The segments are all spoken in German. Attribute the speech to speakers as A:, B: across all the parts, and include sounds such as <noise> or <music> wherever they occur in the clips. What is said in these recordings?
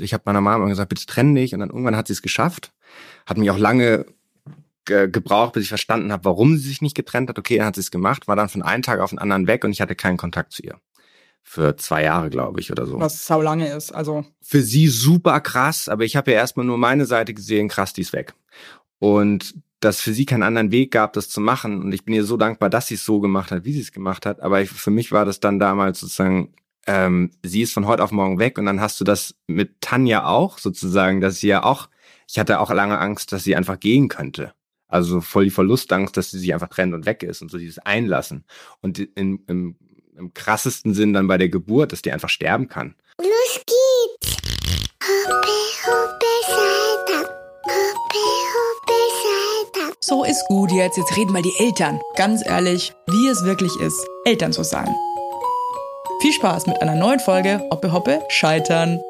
A: Ich habe meiner Mama gesagt, bitte trenn dich. Und dann irgendwann hat sie es geschafft. Hat mich auch lange ge gebraucht, bis ich verstanden habe, warum sie sich nicht getrennt hat. Okay, dann hat sie es gemacht, war dann von einem Tag auf den anderen weg und ich hatte keinen Kontakt zu ihr. Für zwei Jahre, glaube ich, oder so.
B: Was sau lange ist, also.
A: Für sie super krass, aber ich habe ja erstmal nur meine Seite gesehen, krass, die ist weg. Und dass für sie keinen anderen Weg gab, das zu machen. Und ich bin ihr so dankbar, dass sie es so gemacht hat, wie sie es gemacht hat. Aber ich, für mich war das dann damals sozusagen, ähm, sie ist von heute auf morgen weg. Und dann hast du das mit Tanja auch sozusagen, dass sie ja auch, ich hatte auch lange Angst, dass sie einfach gehen könnte. Also voll die Verlustangst, dass sie sich einfach trennt und weg ist und so dieses Einlassen. Und in, im, im krassesten Sinn dann bei der Geburt, dass die einfach sterben kann.
C: Los geht's! Hoppe, hoppe, Salta. Hoppe, hoppe, Salta.
B: So ist gut jetzt. Jetzt reden mal die Eltern. Ganz ehrlich, wie es wirklich ist, Eltern zu sein. Viel Spaß mit einer neuen Folge Hoppe Hoppe Scheitern.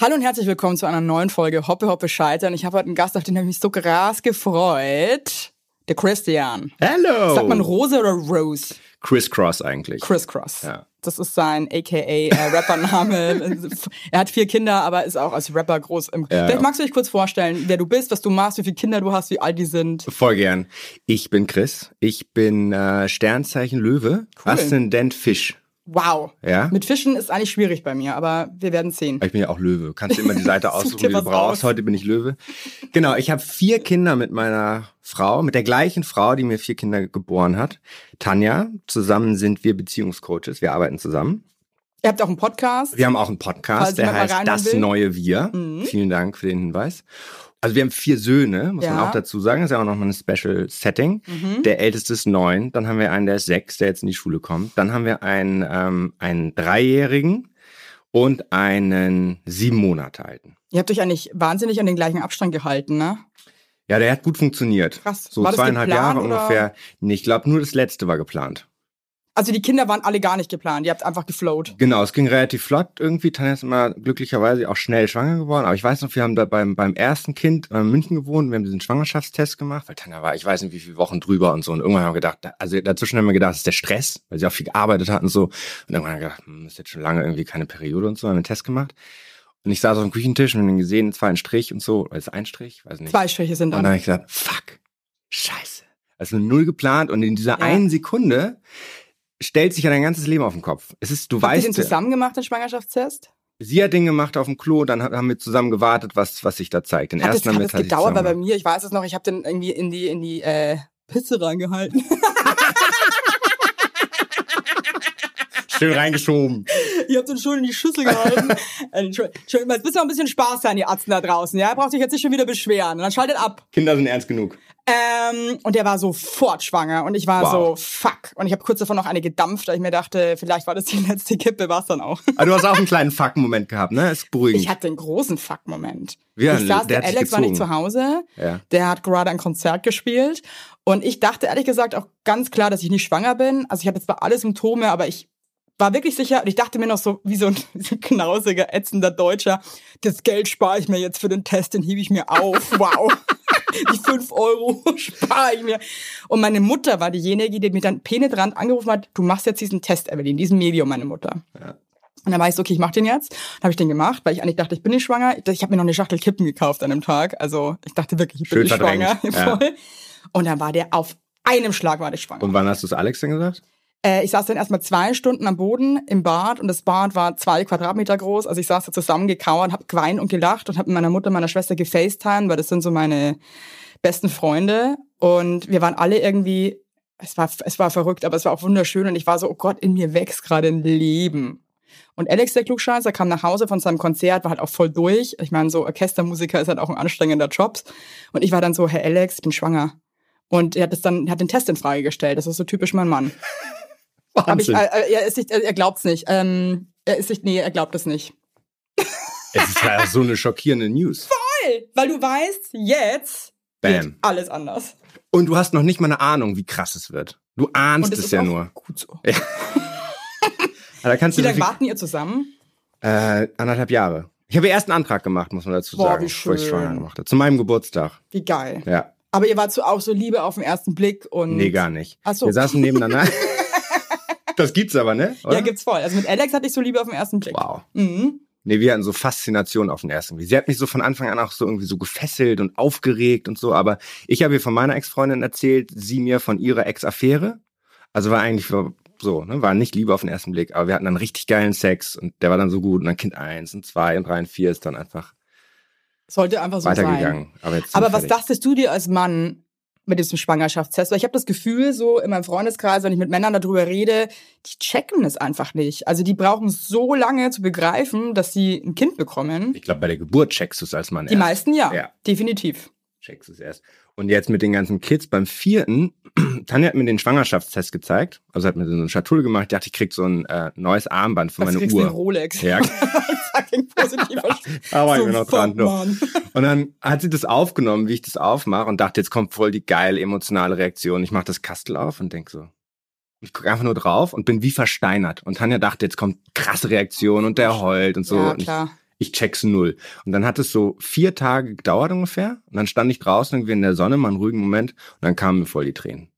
B: Hallo und herzlich willkommen zu einer neuen Folge Hoppe Hoppe Scheitern. Ich habe heute einen Gast, auf den habe ich mich so krass gefreut. Der Christian.
A: Hello!
B: Sagt man Rose oder Rose?
A: Crisscross eigentlich.
B: Crisscross.
A: Ja.
B: Das ist sein aka äh, Rappername. <laughs> er hat vier Kinder, aber ist auch als Rapper groß. Im
A: Ja,
B: Vielleicht magst du dich kurz vorstellen, wer du bist, was du machst, wie viele Kinder du hast, wie alt die sind.
A: Voll gern. Ich bin Chris. Ich bin äh, Sternzeichen Löwe,
B: Cool.
A: Aszendent Fisch.
B: Wow.
A: Ja?
B: Mit Fischen ist eigentlich schwierig bei mir, aber wir werden sehen.
A: Ich bin ja auch Löwe. Kannst du immer die Seite <laughs>
B: Such
A: aussuchen, die du brauchst.
B: aus.
A: Heute bin ich Löwe. Genau, ich habe vier Kinder mit meiner Frau, mit der gleichen Frau, die mir vier Kinder geboren hat. Tanja. Zusammen sind wir Beziehungscoaches. Wir arbeiten zusammen.
B: Ihr habt auch einen Podcast.
A: Wir haben auch einen Podcast, der heißt Das
B: will. Mhm.
A: neue Wir. Vielen Dank für den Hinweis. Also wir haben vier Söhne, muss man
B: Ja.
A: auch dazu sagen. Das ist ja auch nochmal ein Special Setting.
B: Mhm.
A: Der älteste ist neun, dann haben wir einen, der ist sechs, der jetzt in die Schule kommt. Dann haben wir einen, ähm, einen Dreijährigen und einen sieben Monate alten.
B: Ihr habt euch eigentlich wahnsinnig an den gleichen Abstand gehalten, ne?
A: Ja, der hat gut funktioniert.
B: Krass.
A: So
B: War das
A: zweieinhalb
B: geplant,
A: Jahre
B: oder?
A: ungefähr. Nee, ich glaube, nur das letzte war geplant.
B: Also die Kinder waren alle gar nicht geplant. Ihr habt einfach geflowt.
A: Genau, es ging relativ flott irgendwie. Tanja ist immer glücklicherweise auch schnell schwanger geworden. Aber ich weiß noch, wir haben da beim, beim ersten Kind äh, in München gewohnt. Wir haben diesen Schwangerschaftstest gemacht, weil Tanja war, ich weiß nicht, wie viele Wochen drüber und so. Und irgendwann haben wir gedacht, da- also dazwischen haben wir gedacht, das ist der Stress, weil sie auch viel gearbeitet hat und so. Und irgendwann haben wir gedacht, hm, ist jetzt schon lange irgendwie keine Periode und so. Haben wir einen Test gemacht. Und ich saß auf dem Küchentisch und haben gesehen, es war ein Strich und so. Oder ist ein Strich? Weiß nicht.
B: Zwei Striche sind
A: Und dann
B: dann.
A: habe ich gesagt, fuck, scheiße. Also null geplant und in dieser
B: Ja.
A: einen Sekunde stellt sich ja dein ganzes Leben auf den Kopf. Es ist, du
B: Habt
A: weißt,
B: den zusammen gemacht, den Schwangerschaftstest?
A: sie hat den gemacht auf dem Klo, dann hat- haben wir zusammen gewartet, was, was sich da zeigt. Den
B: Hat das,
A: ersten
B: hat
A: haben wir
B: das
A: tatsächlich
B: gedauert, weil bei mir, ich weiß es noch, ich habe den irgendwie in die, in die äh, Pisse reingehalten. <laughs> <laughs>
A: Schön reingeschoben.
B: Ihr habt den schon in die Schüssel gehalten. <laughs> Äh, Entschuldigung, Entschuldigung, jetzt müssen wir ein bisschen Spaß sein, ihr Arzten da draußen. Ja, braucht sich jetzt nicht schon wieder beschweren. Und dann schaltet ab.
A: Kinder sind ernst genug.
B: Ähm, und der war sofort schwanger und ich war
A: Wow.
B: so, fuck. Und ich habe kurz davon noch eine gedampft, weil ich mir dachte, vielleicht war das die <laughs> letzte Kippe, war es dann auch.
A: Aber du hast auch einen kleinen Fuck-Moment gehabt, ne? Ist beruhigend.
B: Ich hatte einen großen Fuck-Moment.
A: Ja,
B: ich saß,
A: der
B: der Alex war nicht zu Hause,
A: Ja.
B: der hat gerade ein Konzert gespielt und ich dachte ehrlich gesagt auch ganz klar, dass ich nicht schwanger bin. Also ich habe jetzt zwar alle Symptome, aber ich war wirklich sicher und ich dachte mir noch so, wie so ein, <laughs> so ein knausiger, ätzender Deutscher, das Geld spare ich mir jetzt für den Test, den hebe ich mir auf. Wow. Die fünf Euro <laughs> spare ich mir. Und meine Mutter war diejenige, die mir dann penetrant angerufen hat, du machst jetzt diesen Test, Evelyn, diesen Medium, meine Mutter. Und dann war ich so, okay, ich mach den jetzt. Dann habe ich den gemacht, weil ich eigentlich dachte, ich bin nicht schwanger. Ich, habe mir noch eine Schachtel Kippen gekauft an dem Tag. Also ich dachte wirklich, ich bin
A: Schön
B: nicht schwanger. <laughs>
A: ja.
B: Und dann war der auf einem Schlag war der schwanger.
A: Und wann hast du es Alex denn gesagt?
B: Äh, ich saß dann erstmal zwei Stunden am Boden im Bad und das Bad war zwei Quadratmeter groß. Also ich saß da zusammengekauert, habe geweint und gelacht und habe mit meiner Mutter meiner Schwester gefacetimed, weil das sind so meine besten Freunde. Und wir waren alle irgendwie, es war, es war verrückt, aber es war auch wunderschön. Und ich war so, oh Gott, in mir wächst gerade ein Leben. Und Alex, der Klugscheißer, kam nach Hause von seinem Konzert, war halt auch voll durch. Ich meine, so Orchestermusiker ist halt auch ein anstrengender Job. Und ich war dann so, Herr Alex, ich bin schwanger. Und er hat das dann, er hat den Test in Frage gestellt. Das ist so typisch mein Mann. Aber ich,
A: Wahnsinn.
B: äh, äh, er, nicht, er glaubt's nicht. Ähm, er ist nicht, nee, er glaubt es nicht. <laughs>
A: es ist ja so eine schockierende News.
B: Weil du weißt, jetzt
A: Bam.
B: alles anders.
A: Und du hast noch nicht mal eine Ahnung, wie krass es wird. Du ahnst
B: es
A: es ja nur.
B: gut so. <laughs>
A: Aber da kannst
B: Wie lange warten ihr zusammen?
A: Äh, anderthalb Jahre. Ich habe erst einen Antrag gemacht, muss man dazu
B: Boah,
A: sagen,
B: wie
A: bevor ich
B: schön.
A: schwanger gemacht habe. Zu meinem Geburtstag.
B: Wie geil.
A: Ja.
B: Aber ihr wart so auch so Liebe auf den ersten Blick und.
A: Nee, gar nicht.
B: Ach so.
A: Wir saßen nebeneinander. <laughs> das gibt's aber, ne? Oder?
B: Ja, gibt's voll. Also mit Alex hatte ich so Liebe auf den ersten Blick.
A: Wow.
B: Mhm.
A: Nee, wir hatten so Faszination auf den ersten Blick. Sie hat mich so von Anfang an auch so irgendwie so gefesselt und aufgeregt und so, aber ich habe ihr von meiner Ex-Freundin erzählt, sie mir von ihrer Ex-Affäre. Also war eigentlich so, ne, war nicht Liebe auf den ersten Blick, aber wir hatten dann richtig geilen Sex und der war dann so gut und dann Kind eins und zwei und drei und vier ist dann einfach
B: Sollte einfach so
A: weitergegangen.
B: sein.
A: Aber,
B: Aber was dachtest du dir als Mann mit diesem Schwangerschaftstest? Weil ich habe das Gefühl, so in meinem Freundeskreis, wenn ich mit Männern darüber rede, die checken es einfach nicht. Also die brauchen so lange zu begreifen, dass sie ein Kind bekommen.
A: Ich glaube, bei der Geburt checkst du es als Mann
B: Die
A: erst.
B: meisten ja,
A: Ja.
B: definitiv.
A: checkst es erst. Und jetzt mit den ganzen Kids beim vierten, <clears throat> Tanja hat mir den Schwangerschaftstest gezeigt. Also hat mir so eine Schatulle gemacht. Ich dachte, ich krieg so ein äh, neues Armband für
B: Was
A: meine
B: du eine
A: Uhr.
B: Rolex?
A: Ja. <laughs> <laughs> Da war ich
B: So,
A: mir noch dran. nur. <laughs> Und dann hat sie das aufgenommen, wie ich das aufmache und dachte, jetzt kommt voll die geile emotionale Reaktion. Ich mache das Kastel auf und denk so. Ich gucke einfach nur drauf und bin wie versteinert. Und Tanja dachte, jetzt kommt krasse Reaktion und der heult und so.
B: ja,
A: und ich,
B: klar.
A: Ich check's null. Und dann hat es so vier Tage gedauert ungefähr. Und dann stand ich draußen irgendwie in der Sonne, mal einen ruhigen Moment. Und dann kamen mir voll die Tränen.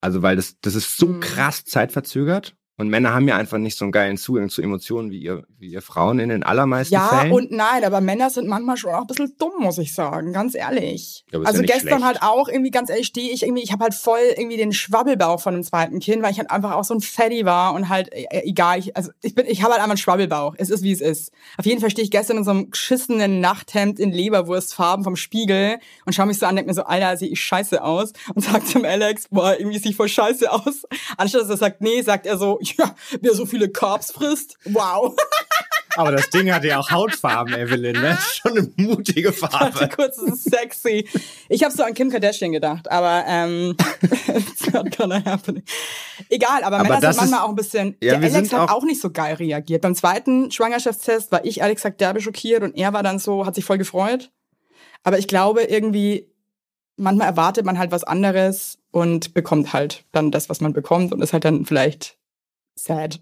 A: Also, weil das, das ist so
B: Mhm.
A: krass zeitverzögert. Und Männer haben ja einfach nicht so einen geilen Zugang zu Emotionen wie ihr, wie ihr Frauen in den allermeisten
B: Ja
A: Fällen.
B: und nein, aber Männer sind manchmal schon auch ein bisschen dumm, muss ich sagen, ganz ehrlich.
A: Ja, ist
B: also
A: ja
B: gestern
A: schlecht.
B: halt auch irgendwie ganz ehrlich stehe ich irgendwie, ich habe halt voll irgendwie den Schwabbelbauch von dem zweiten Kind, weil ich halt einfach auch so ein Fatty war und halt äh, egal, ich, also ich bin ich habe halt einfach einen Schwabbelbauch. Es ist wie es ist. Auf jeden Fall stehe ich gestern in so einem geschissenen Nachthemd in Leberwurstfarben vom Spiegel und schaue mich so an, denke mir so, Alter, sehe ich scheiße aus und <laughs> sag zum Alex, boah, irgendwie sehe ich voll scheiße aus. Anstatt dass er sagt, nee, sagt er so, ja, wer so viele Carbs frisst, wow.
A: Aber das Ding hat ja auch Hautfarben, Evelyn, ne? <laughs> Schon eine mutige Farbe.
B: kurz, das ist sexy. Ich habe so an Kim Kardashian gedacht, aber ähm, <laughs> it's not gonna happen. Egal, aber,
A: Aber
B: Männer sind manchmal
A: ist-
B: auch ein bisschen.
A: Ja,
B: der
A: wir
B: Alex
A: sind
B: hat
A: auch-
B: auch nicht so geil reagiert. Beim zweiten Schwangerschaftstest war ich ehrlich gesagt derbe schockiert und er war dann so, hat sich voll gefreut. Aber ich glaube irgendwie, manchmal erwartet man halt was anderes und bekommt halt dann das, was man bekommt und ist halt dann vielleicht sad.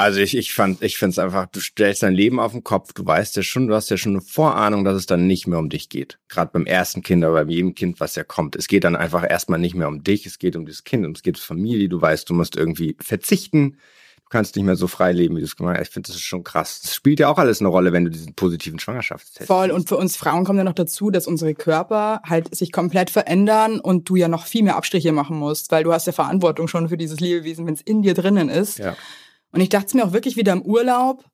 A: Also ich, ich fand, ich finde es einfach, du stellst dein Leben auf den Kopf, du weißt ja schon, du hast ja schon eine Vorahnung, dass es dann nicht mehr um dich geht. Gerade beim ersten Kind, aber bei jedem Kind, was ja kommt. Es geht dann einfach erstmal nicht mehr um dich, es geht um das Kind, es geht um Familie, du weißt, du musst irgendwie verzichten. Du kannst nicht mehr so frei leben, wie du es gemacht hast. Ich finde, das ist schon krass. Das spielt ja auch alles eine Rolle, wenn du diesen positiven Schwangerschaftstest
B: Voll.
A: siehst.
B: Und für uns Frauen kommt ja noch dazu, dass unsere Körper halt sich komplett verändern und du ja noch viel mehr Abstriche machen musst, weil du hast ja Verantwortung schon für dieses Lebewesen, wenn es in dir drinnen ist.
A: Ja.
B: Und ich dachte mir auch wirklich wieder im Urlaub,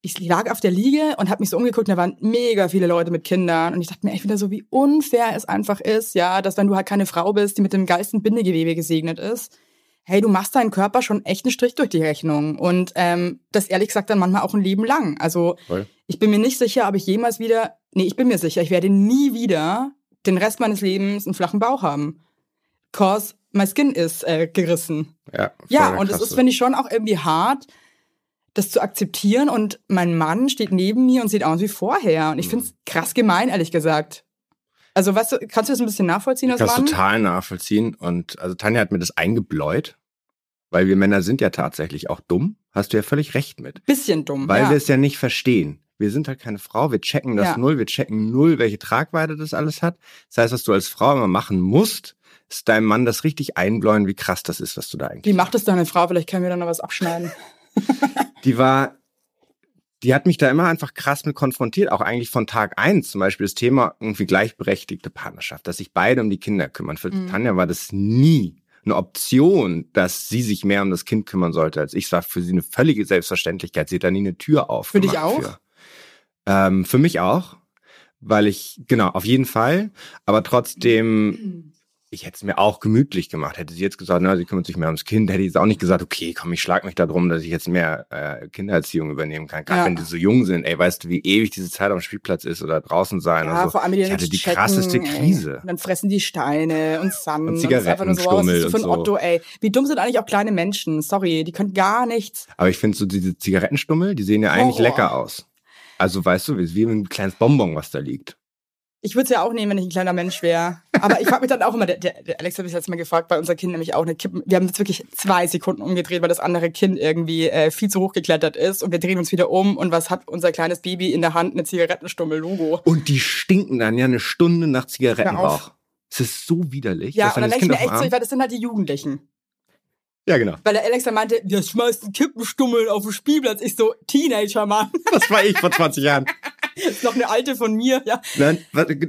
B: ich lag auf der Liege und habe mich so umgeguckt, und da waren mega viele Leute mit Kindern und ich dachte mir echt wieder so, wie unfair es einfach ist, ja, dass wenn du halt keine Frau bist, die mit dem geilsten Bindegewebe gesegnet ist, hey, du machst deinen Körper schon echt einen Strich durch die Rechnung und ähm, das ehrlich gesagt dann manchmal auch ein Leben lang. Also
A: Voll.
B: ich bin mir nicht sicher, ob ich jemals wieder, nee, ich bin mir sicher, ich werde nie wieder den Rest meines Lebens einen flachen Bauch haben. Cause my skin is äh, gerissen.
A: Ja,
B: Ja, und es ist, finde ich, schon auch irgendwie hart, das zu akzeptieren. Und mein Mann steht neben mir und sieht aus wie vorher. Und ich finde es krass gemein, ehrlich gesagt. Also, weißt du, kannst du das ein bisschen nachvollziehen,
A: Ich kann es total nachvollziehen. Und also Tanja hat mir das eingebläut, weil wir Männer sind ja tatsächlich auch dumm. Hast du ja völlig recht mit.
B: Bisschen dumm.
A: Weil
B: ja.
A: wir es ja nicht verstehen. Wir sind halt keine Frau, wir checken das
B: Ja.
A: null, wir checken null, welche Tragweite das alles hat. Das heißt, was du als Frau immer machen musst, ist deinem Mann das richtig einbläuen, wie krass das ist, was du da eigentlich
B: Wie macht es deine Frau? Vielleicht können wir da noch was abschneiden. <laughs>
A: Die war, die hat mich da immer einfach krass mit konfrontiert, auch eigentlich von Tag eins zum Beispiel das Thema irgendwie gleichberechtigte Partnerschaft, dass sich beide um die Kinder kümmern. Für
B: Mhm.
A: Tanja war das nie eine Option, dass sie sich mehr um das Kind kümmern sollte als ich. Es war für sie eine völlige Selbstverständlichkeit. Sie hat da nie eine Tür auf.
B: Für dich auch?
A: Für. Ähm, für mich auch, weil ich, genau, auf jeden Fall, aber trotzdem <clears throat> ich hätte es mir auch gemütlich gemacht. Hätte sie jetzt gesagt, na, sie kümmert sich mehr ums Kind, hätte ich jetzt auch nicht gesagt, okay, komm, ich schlag mich da drum, dass ich jetzt mehr äh, Kindererziehung übernehmen kann. Gerade
B: Ja.
A: wenn die so jung sind, ey, weißt du, wie ewig diese Zeit am Spielplatz ist oder draußen sein
B: Ja,
A: so.
B: vor allem die
A: ich hatte die
B: checken,
A: krasseste
B: ey.
A: Krise.
B: Und dann fressen die Steine und Sand.
A: Und
B: einfach nur so, was ist für ein
A: und so.
B: Otto, ey. Wie dumm sind eigentlich auch kleine Menschen? Sorry, die können gar nichts.
A: Aber ich finde so diese Zigarettenstummel, die sehen ja eigentlich
B: Horror.
A: lecker aus. Also weißt du, wie wie ein kleines Bonbon, was da liegt.
B: Ich würde es ja auch nehmen, wenn ich ein kleiner Mensch wäre. Aber ich frage mich dann auch immer, der, der, Alex hat mich jetzt mal gefragt, bei unser Kind nämlich auch eine Kippen. Wir haben jetzt wirklich zwei Sekunden umgedreht, weil das andere Kind irgendwie äh, viel zu hoch geklettert ist. Und wir drehen uns wieder um. Und was hat unser kleines Baby in der Hand? Eine Zigarettenstummel-Logo.
A: Und die stinken dann ja eine Stunde nach Zigarettenrauch. Es ist so widerlich.
B: Ja, und dann denke ich mir echt so,
A: Arm-
B: weil das sind halt die Jugendlichen.
A: Ja, genau.
B: Weil der Alex dann meinte, wir schmeißen Kippenstummeln auf den Spielplatz. Ich so, Teenager, Mann.
A: Das war ich vor 20 Jahren. <laughs>
B: Das <laughs> ist noch eine alte von mir, ja.
A: Nein,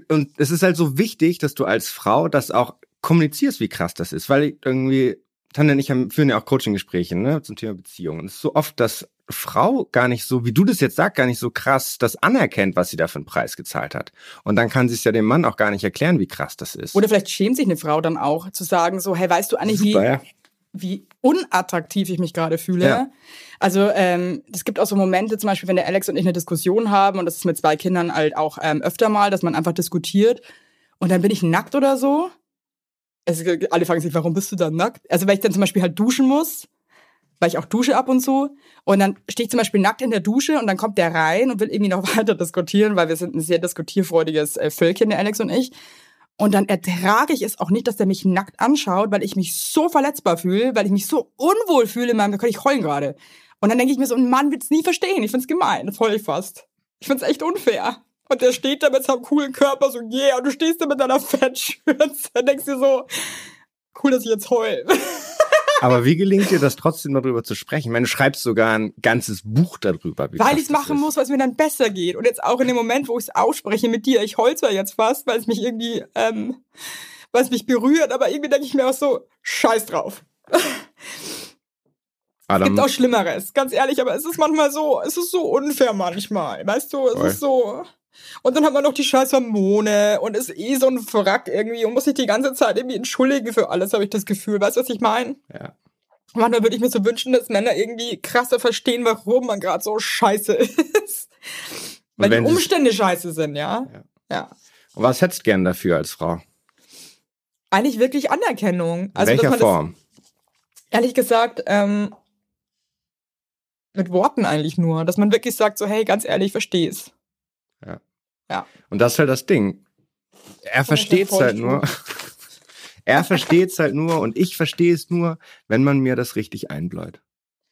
A: und es ist halt so wichtig, dass du als Frau das auch kommunizierst, wie krass das ist, weil irgendwie Tanja und ich haben, führen ja auch Coaching-Gespräche ne, zum Thema Beziehungen. Es ist so oft, dass Frau gar nicht so, wie du das jetzt sagst, gar nicht so krass das anerkennt, was sie da für einen Preis gezahlt hat. Und dann kann sie es ja dem Mann auch gar nicht erklären, wie krass das ist.
B: Oder vielleicht schämt sich eine Frau dann auch, zu sagen so, hey, weißt du eigentlich,
A: Super,
B: wie,
A: ja.
B: Wie unattraktiv ich mich gerade fühle.
A: Ja.
B: Also ähm, es gibt auch so Momente, zum Beispiel, wenn der Alex und ich eine Diskussion haben, und das ist mit zwei Kindern halt auch ähm, öfter mal, dass man einfach diskutiert und dann bin ich nackt oder so. Also, alle fragen sich, warum bist du dann nackt? Also weil ich dann zum Beispiel halt duschen muss, weil ich auch dusche ab und zu. Und dann stehe ich zum Beispiel nackt in der Dusche und dann kommt der rein und will irgendwie noch <laughs> weiter diskutieren, weil wir sind ein sehr diskutierfreudiges äh, Völkchen, der Alex und ich. Und dann ertrage ich es auch nicht, dass der mich nackt anschaut, weil ich mich so verletzbar fühle, weil ich mich so unwohl fühle in meinem, da kann ich heulen gerade. Und dann denke ich mir so, ein Mann wird's nie verstehen. Ich find's gemein, das heul ich fast. Ich find's echt unfair. Und der steht da mit seinem coolen Körper so, yeah, und du stehst da mit deiner Fettschürze. <laughs> Dann denkst du dir so, cool, dass ich jetzt heul. <laughs>
A: Aber wie gelingt dir das trotzdem darüber zu sprechen? Ich meine, du schreibst sogar ein ganzes Buch darüber.
B: Weil ich's
A: das
B: machen
A: ist.
B: muss, weil es mir dann besser geht. Und jetzt auch in dem Moment, wo ich's ausspreche mit dir, ich heul zwar jetzt fast, weil es mich irgendwie, ähm, weil es mich berührt, aber irgendwie denke ich mir auch so, scheiß drauf.
A: Adam,
B: gibt auch Schlimmeres, ganz ehrlich, aber es ist manchmal so, es ist so unfair manchmal, weißt du, es
A: Voll.
B: ist so. Und dann hat man noch die scheiß Hormone und ist eh so ein Wrack irgendwie und muss sich die ganze Zeit irgendwie entschuldigen für alles, habe ich das Gefühl. Weißt du, was ich meine?
A: ja.
B: Manchmal würde ich mir so wünschen, dass Männer irgendwie krasser verstehen, warum man gerade so scheiße ist. Weil die Umstände scheiße sind, ja?
A: Ja.
B: Ja.
A: Und was hättest du gern dafür als Frau?
B: Eigentlich wirklich Anerkennung.
A: In
B: Also, dass
A: welcher Form?
B: Das, ehrlich gesagt, ähm, mit Worten eigentlich nur. Dass man wirklich sagt so, hey, ganz ehrlich, ich versteh's.
A: Und das ist halt das Ding. Er versteht's
B: voll
A: halt nur. <laughs> er versteht's halt nur und ich verstehe es nur, wenn man mir das richtig einbläut.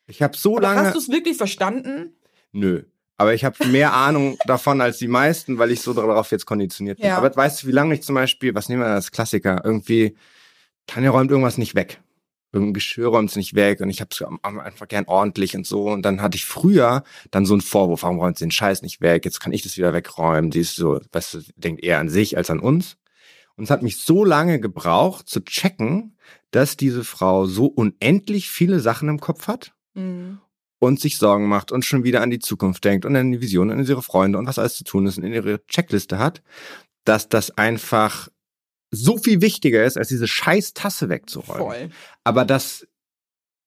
A: Ich habe so
B: Aber
A: lange.
B: hast du es wirklich verstanden?
A: Nö. Aber ich habe mehr <laughs> Ahnung davon als die meisten, weil ich so darauf jetzt konditioniert bin.
B: Ja.
A: Aber weißt du, wie lange ich zum Beispiel, was nehmen wir als Klassiker, irgendwie, Tanja räumt irgendwas nicht weg. Irgendein Geschirr räumt nicht weg und ich hab's einfach gern ordentlich und so. Und dann hatte ich früher dann so einen Vorwurf, warum räumt sie den Scheiß nicht weg? Jetzt kann ich das wieder wegräumen. Die ist so, weißt du, denkt eher an sich als an uns. Und es hat mich so lange gebraucht zu checken, dass diese Frau so unendlich viele Sachen im Kopf hat und sich Sorgen macht und schon wieder an die Zukunft denkt und an die Vision und an ihre Freunde und was alles zu tun ist und in ihre Checkliste hat, dass das einfach so viel wichtiger ist, als diese scheiß Tasse wegzuräumen.
B: Voll.
A: Aber das,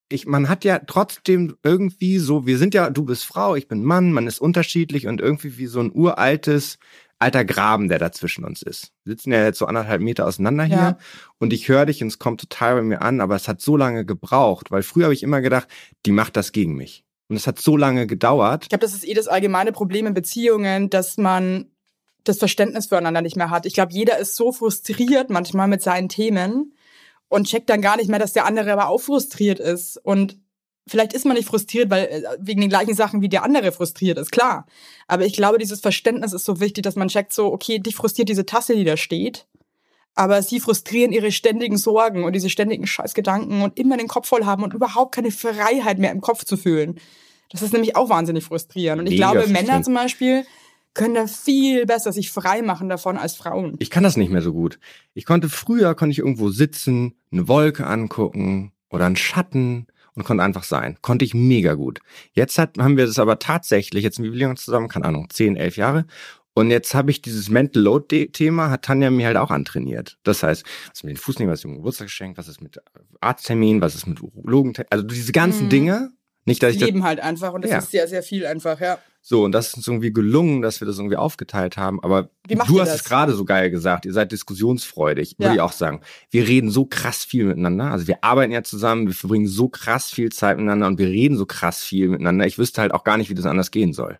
A: ich, man hat ja trotzdem irgendwie so, wir sind ja, du bist Frau, ich bin Mann, man ist unterschiedlich und irgendwie wie so ein uraltes, alter Graben, der dazwischen uns ist. Wir sitzen ja jetzt so anderthalb Meter auseinander hier
B: Ja.
A: und ich höre dich und es kommt total bei mir an, aber es hat so lange gebraucht, weil früher habe ich immer gedacht, die macht das gegen mich. Und es hat so lange gedauert.
B: Ich glaube, das ist eh das allgemeine Problem in Beziehungen, dass man das Verständnis füreinander nicht mehr hat. Ich glaube, jeder ist so frustriert manchmal mit seinen Themen und checkt dann gar nicht mehr, dass der andere aber auch frustriert ist. Und vielleicht ist man nicht frustriert, weil äh, wegen den gleichen Sachen wie der andere frustriert ist, klar. Aber ich glaube, dieses Verständnis ist so wichtig, dass man checkt so, okay, dich frustriert diese Tasse, die da steht. Aber sie frustrieren ihre ständigen Sorgen und diese ständigen Scheißgedanken und immer den Kopf voll haben und überhaupt keine Freiheit mehr im Kopf zu fühlen. Das ist nämlich auch wahnsinnig frustrierend. Und ich
A: Mega
B: glaube. Männer zum Beispiel können da viel besser sich frei machen davon als Frauen.
A: Ich kann das nicht mehr so gut. Ich konnte früher, konnte ich irgendwo sitzen, eine Wolke angucken oder einen Schatten und konnte einfach sein. Konnte ich mega gut. Jetzt hat, haben wir das aber tatsächlich, jetzt sind wir länger zusammen, keine Ahnung, 10, 11 Jahre. Und jetzt habe ich dieses Mental Load-Thema, hat Tanja mir halt auch antrainiert. Das heißt, was ist mit den Fuß nehmen, was ist mit dem Geburtstagsgeschenk, was ist mit Arzttermin, was ist mit Urologen, also diese ganzen
B: Mhm.
A: Dinge. Nicht, dass ich
B: leben halt einfach und das
A: Ja.
B: ist sehr, sehr viel einfach, ja.
A: So, und das ist uns irgendwie gelungen, dass wir das irgendwie aufgeteilt haben. Aber du hast
B: das?
A: es gerade so geil gesagt. Ihr seid diskussionsfreudig, würde
B: Ja.
A: ich auch sagen. Wir reden so krass viel miteinander. Also wir arbeiten ja zusammen, wir verbringen so krass viel Zeit miteinander und wir reden so krass viel miteinander. Ich wüsste halt auch gar nicht, wie das anders gehen soll.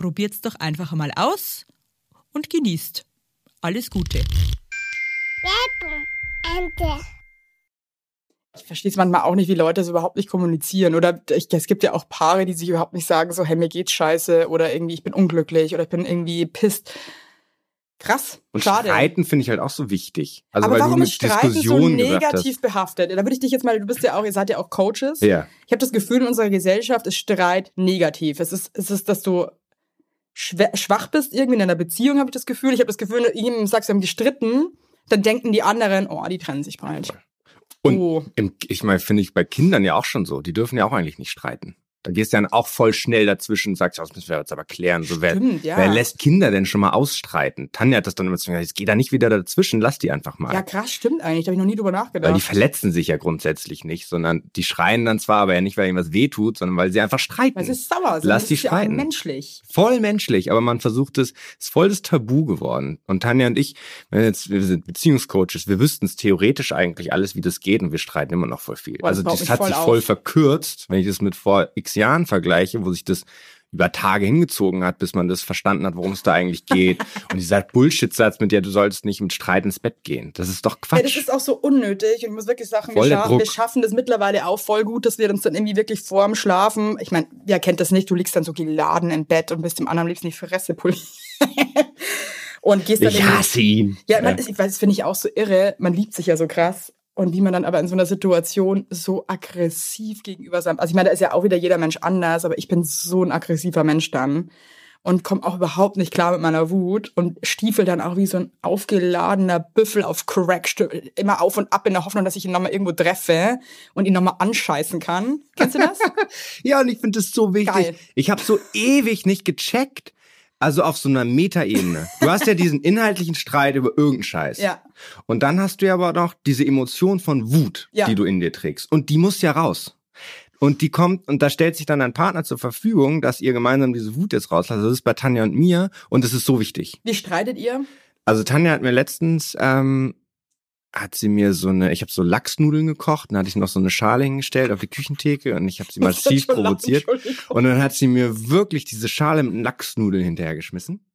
B: probiert's doch einfach mal aus und genießt. Alles Gute. Ich verstehe es manchmal auch nicht, wie Leute so überhaupt nicht kommunizieren. Oder ich, es gibt ja auch Paare, die sich überhaupt nicht sagen, so, hey, mir geht's scheiße oder irgendwie, ich bin unglücklich oder ich bin irgendwie pisst. Krass.
A: Und
B: schade.
A: Streiten finde ich halt auch so wichtig. Also
B: Aber
A: weil
B: warum
A: du
B: ist
A: mit
B: Streiten so negativ behaftet? Da würde ich dich jetzt mal, du bist ja auch, ihr seid ja auch Coaches.
A: Ja.
B: Ich habe das Gefühl, in unserer Gesellschaft ist Streit negativ. Es ist, es ist, dass du schwach bist irgendwie in einer Beziehung, habe ich das Gefühl. Ich habe das Gefühl, wenn du ihm sagst, wir haben gestritten, dann denken die anderen, oh, die trennen sich bald.
A: Und
B: oh.
A: Im, ich meine, finde ich bei Kindern ja auch schon so. Die dürfen ja auch eigentlich nicht streiten. Da gehst du dann auch voll schnell dazwischen und sagst, ja, das müssen wir jetzt aber klären. So, wer,
B: Stimmt, ja.
A: wer lässt Kinder denn schon mal ausstreiten? Tanja hat das dann immer zu gesagt, geh da nicht wieder dazwischen, lass die einfach mal.
B: Ja, krass, stimmt eigentlich. Da habe ich noch nie drüber
A: weil
B: nachgedacht.
A: die verletzen sich ja grundsätzlich nicht, sondern die schreien dann zwar, aber ja nicht, weil ihnen was wehtut, sondern weil sie einfach streiten.
B: Weil sie sauer sind.
A: Lass
B: Das
A: die
B: ist ja
A: streiten.
B: menschlich.
A: voll menschlich, aber man versucht es, ist voll das Tabu geworden. Und Tanja und ich, wenn jetzt, wir sind Beziehungscoaches, wir wüssten es theoretisch eigentlich alles, wie das geht und wir streiten immer noch voll viel.
B: Boah, das
A: also das
B: mich
A: hat
B: voll
A: sich
B: auf.
A: voll verkürzt, wenn ich das mit vor x Jahren vergleiche, wo sich das über Tage hingezogen hat, bis man das verstanden hat, worum es da eigentlich geht. <laughs> und dieser Bullshit-Satz mit der, du sollst nicht mit Streit ins Bett gehen. Das ist doch
B: Ja, das
A: Quatsch.
B: ist auch so unnötig. Und ich muss wirklich sagen, wir, scha wir schaffen das mittlerweile auch voll gut, dass wir uns dann irgendwie wirklich vorm Schlafen, ich meine, wer kennt das nicht, du liegst dann so geladen im Bett und bist dem anderen liebsten die Fresse poliert. <laughs> und gehst dann
A: ich hasse ihn.
B: Ja, man, ich weiß, das finde ich auch so irre. Man liebt sich ja so krass. Und wie man dann aber in so einer Situation so aggressiv gegenüber seinem, also ich meine, da ist ja auch wieder jeder Mensch anders, aber ich bin so ein aggressiver Mensch dann und komme auch überhaupt nicht klar mit meiner Wut und stiefel dann auch wie so ein aufgeladener Büffel auf Crack immer auf und ab in der Hoffnung, dass ich ihn nochmal irgendwo treffe und ihn nochmal anscheißen kann. Kennst du das? <laughs>
A: Ja, und ich finde das so wichtig.
B: Geil.
A: Ich habe so ewig nicht gecheckt. Also auf so einer Metaebene. Du hast ja diesen inhaltlichen Streit über irgendeinen Scheiß.
B: ja.
A: Und dann hast du ja aber noch diese Emotion von Wut,
B: Ja.
A: die du in dir trägst. Und die muss ja raus. Und die kommt, und da stellt sich dann dein Partner zur Verfügung, dass ihr gemeinsam diese Wut jetzt rauslasst. Das ist bei Tanja und mir. Und das ist so wichtig.
B: Wie streitet ihr?
A: Also Tanja hat mir letztens, ähm, hat sie mir so eine, ich habe so Lachsnudeln gekocht, dann hatte ich noch so eine Schale hingestellt auf die Küchentheke und ich habe sie <laughs> massiv provoziert. Und dann hat sie mir wirklich diese Schale mit Lachsnudeln hinterhergeschmissen.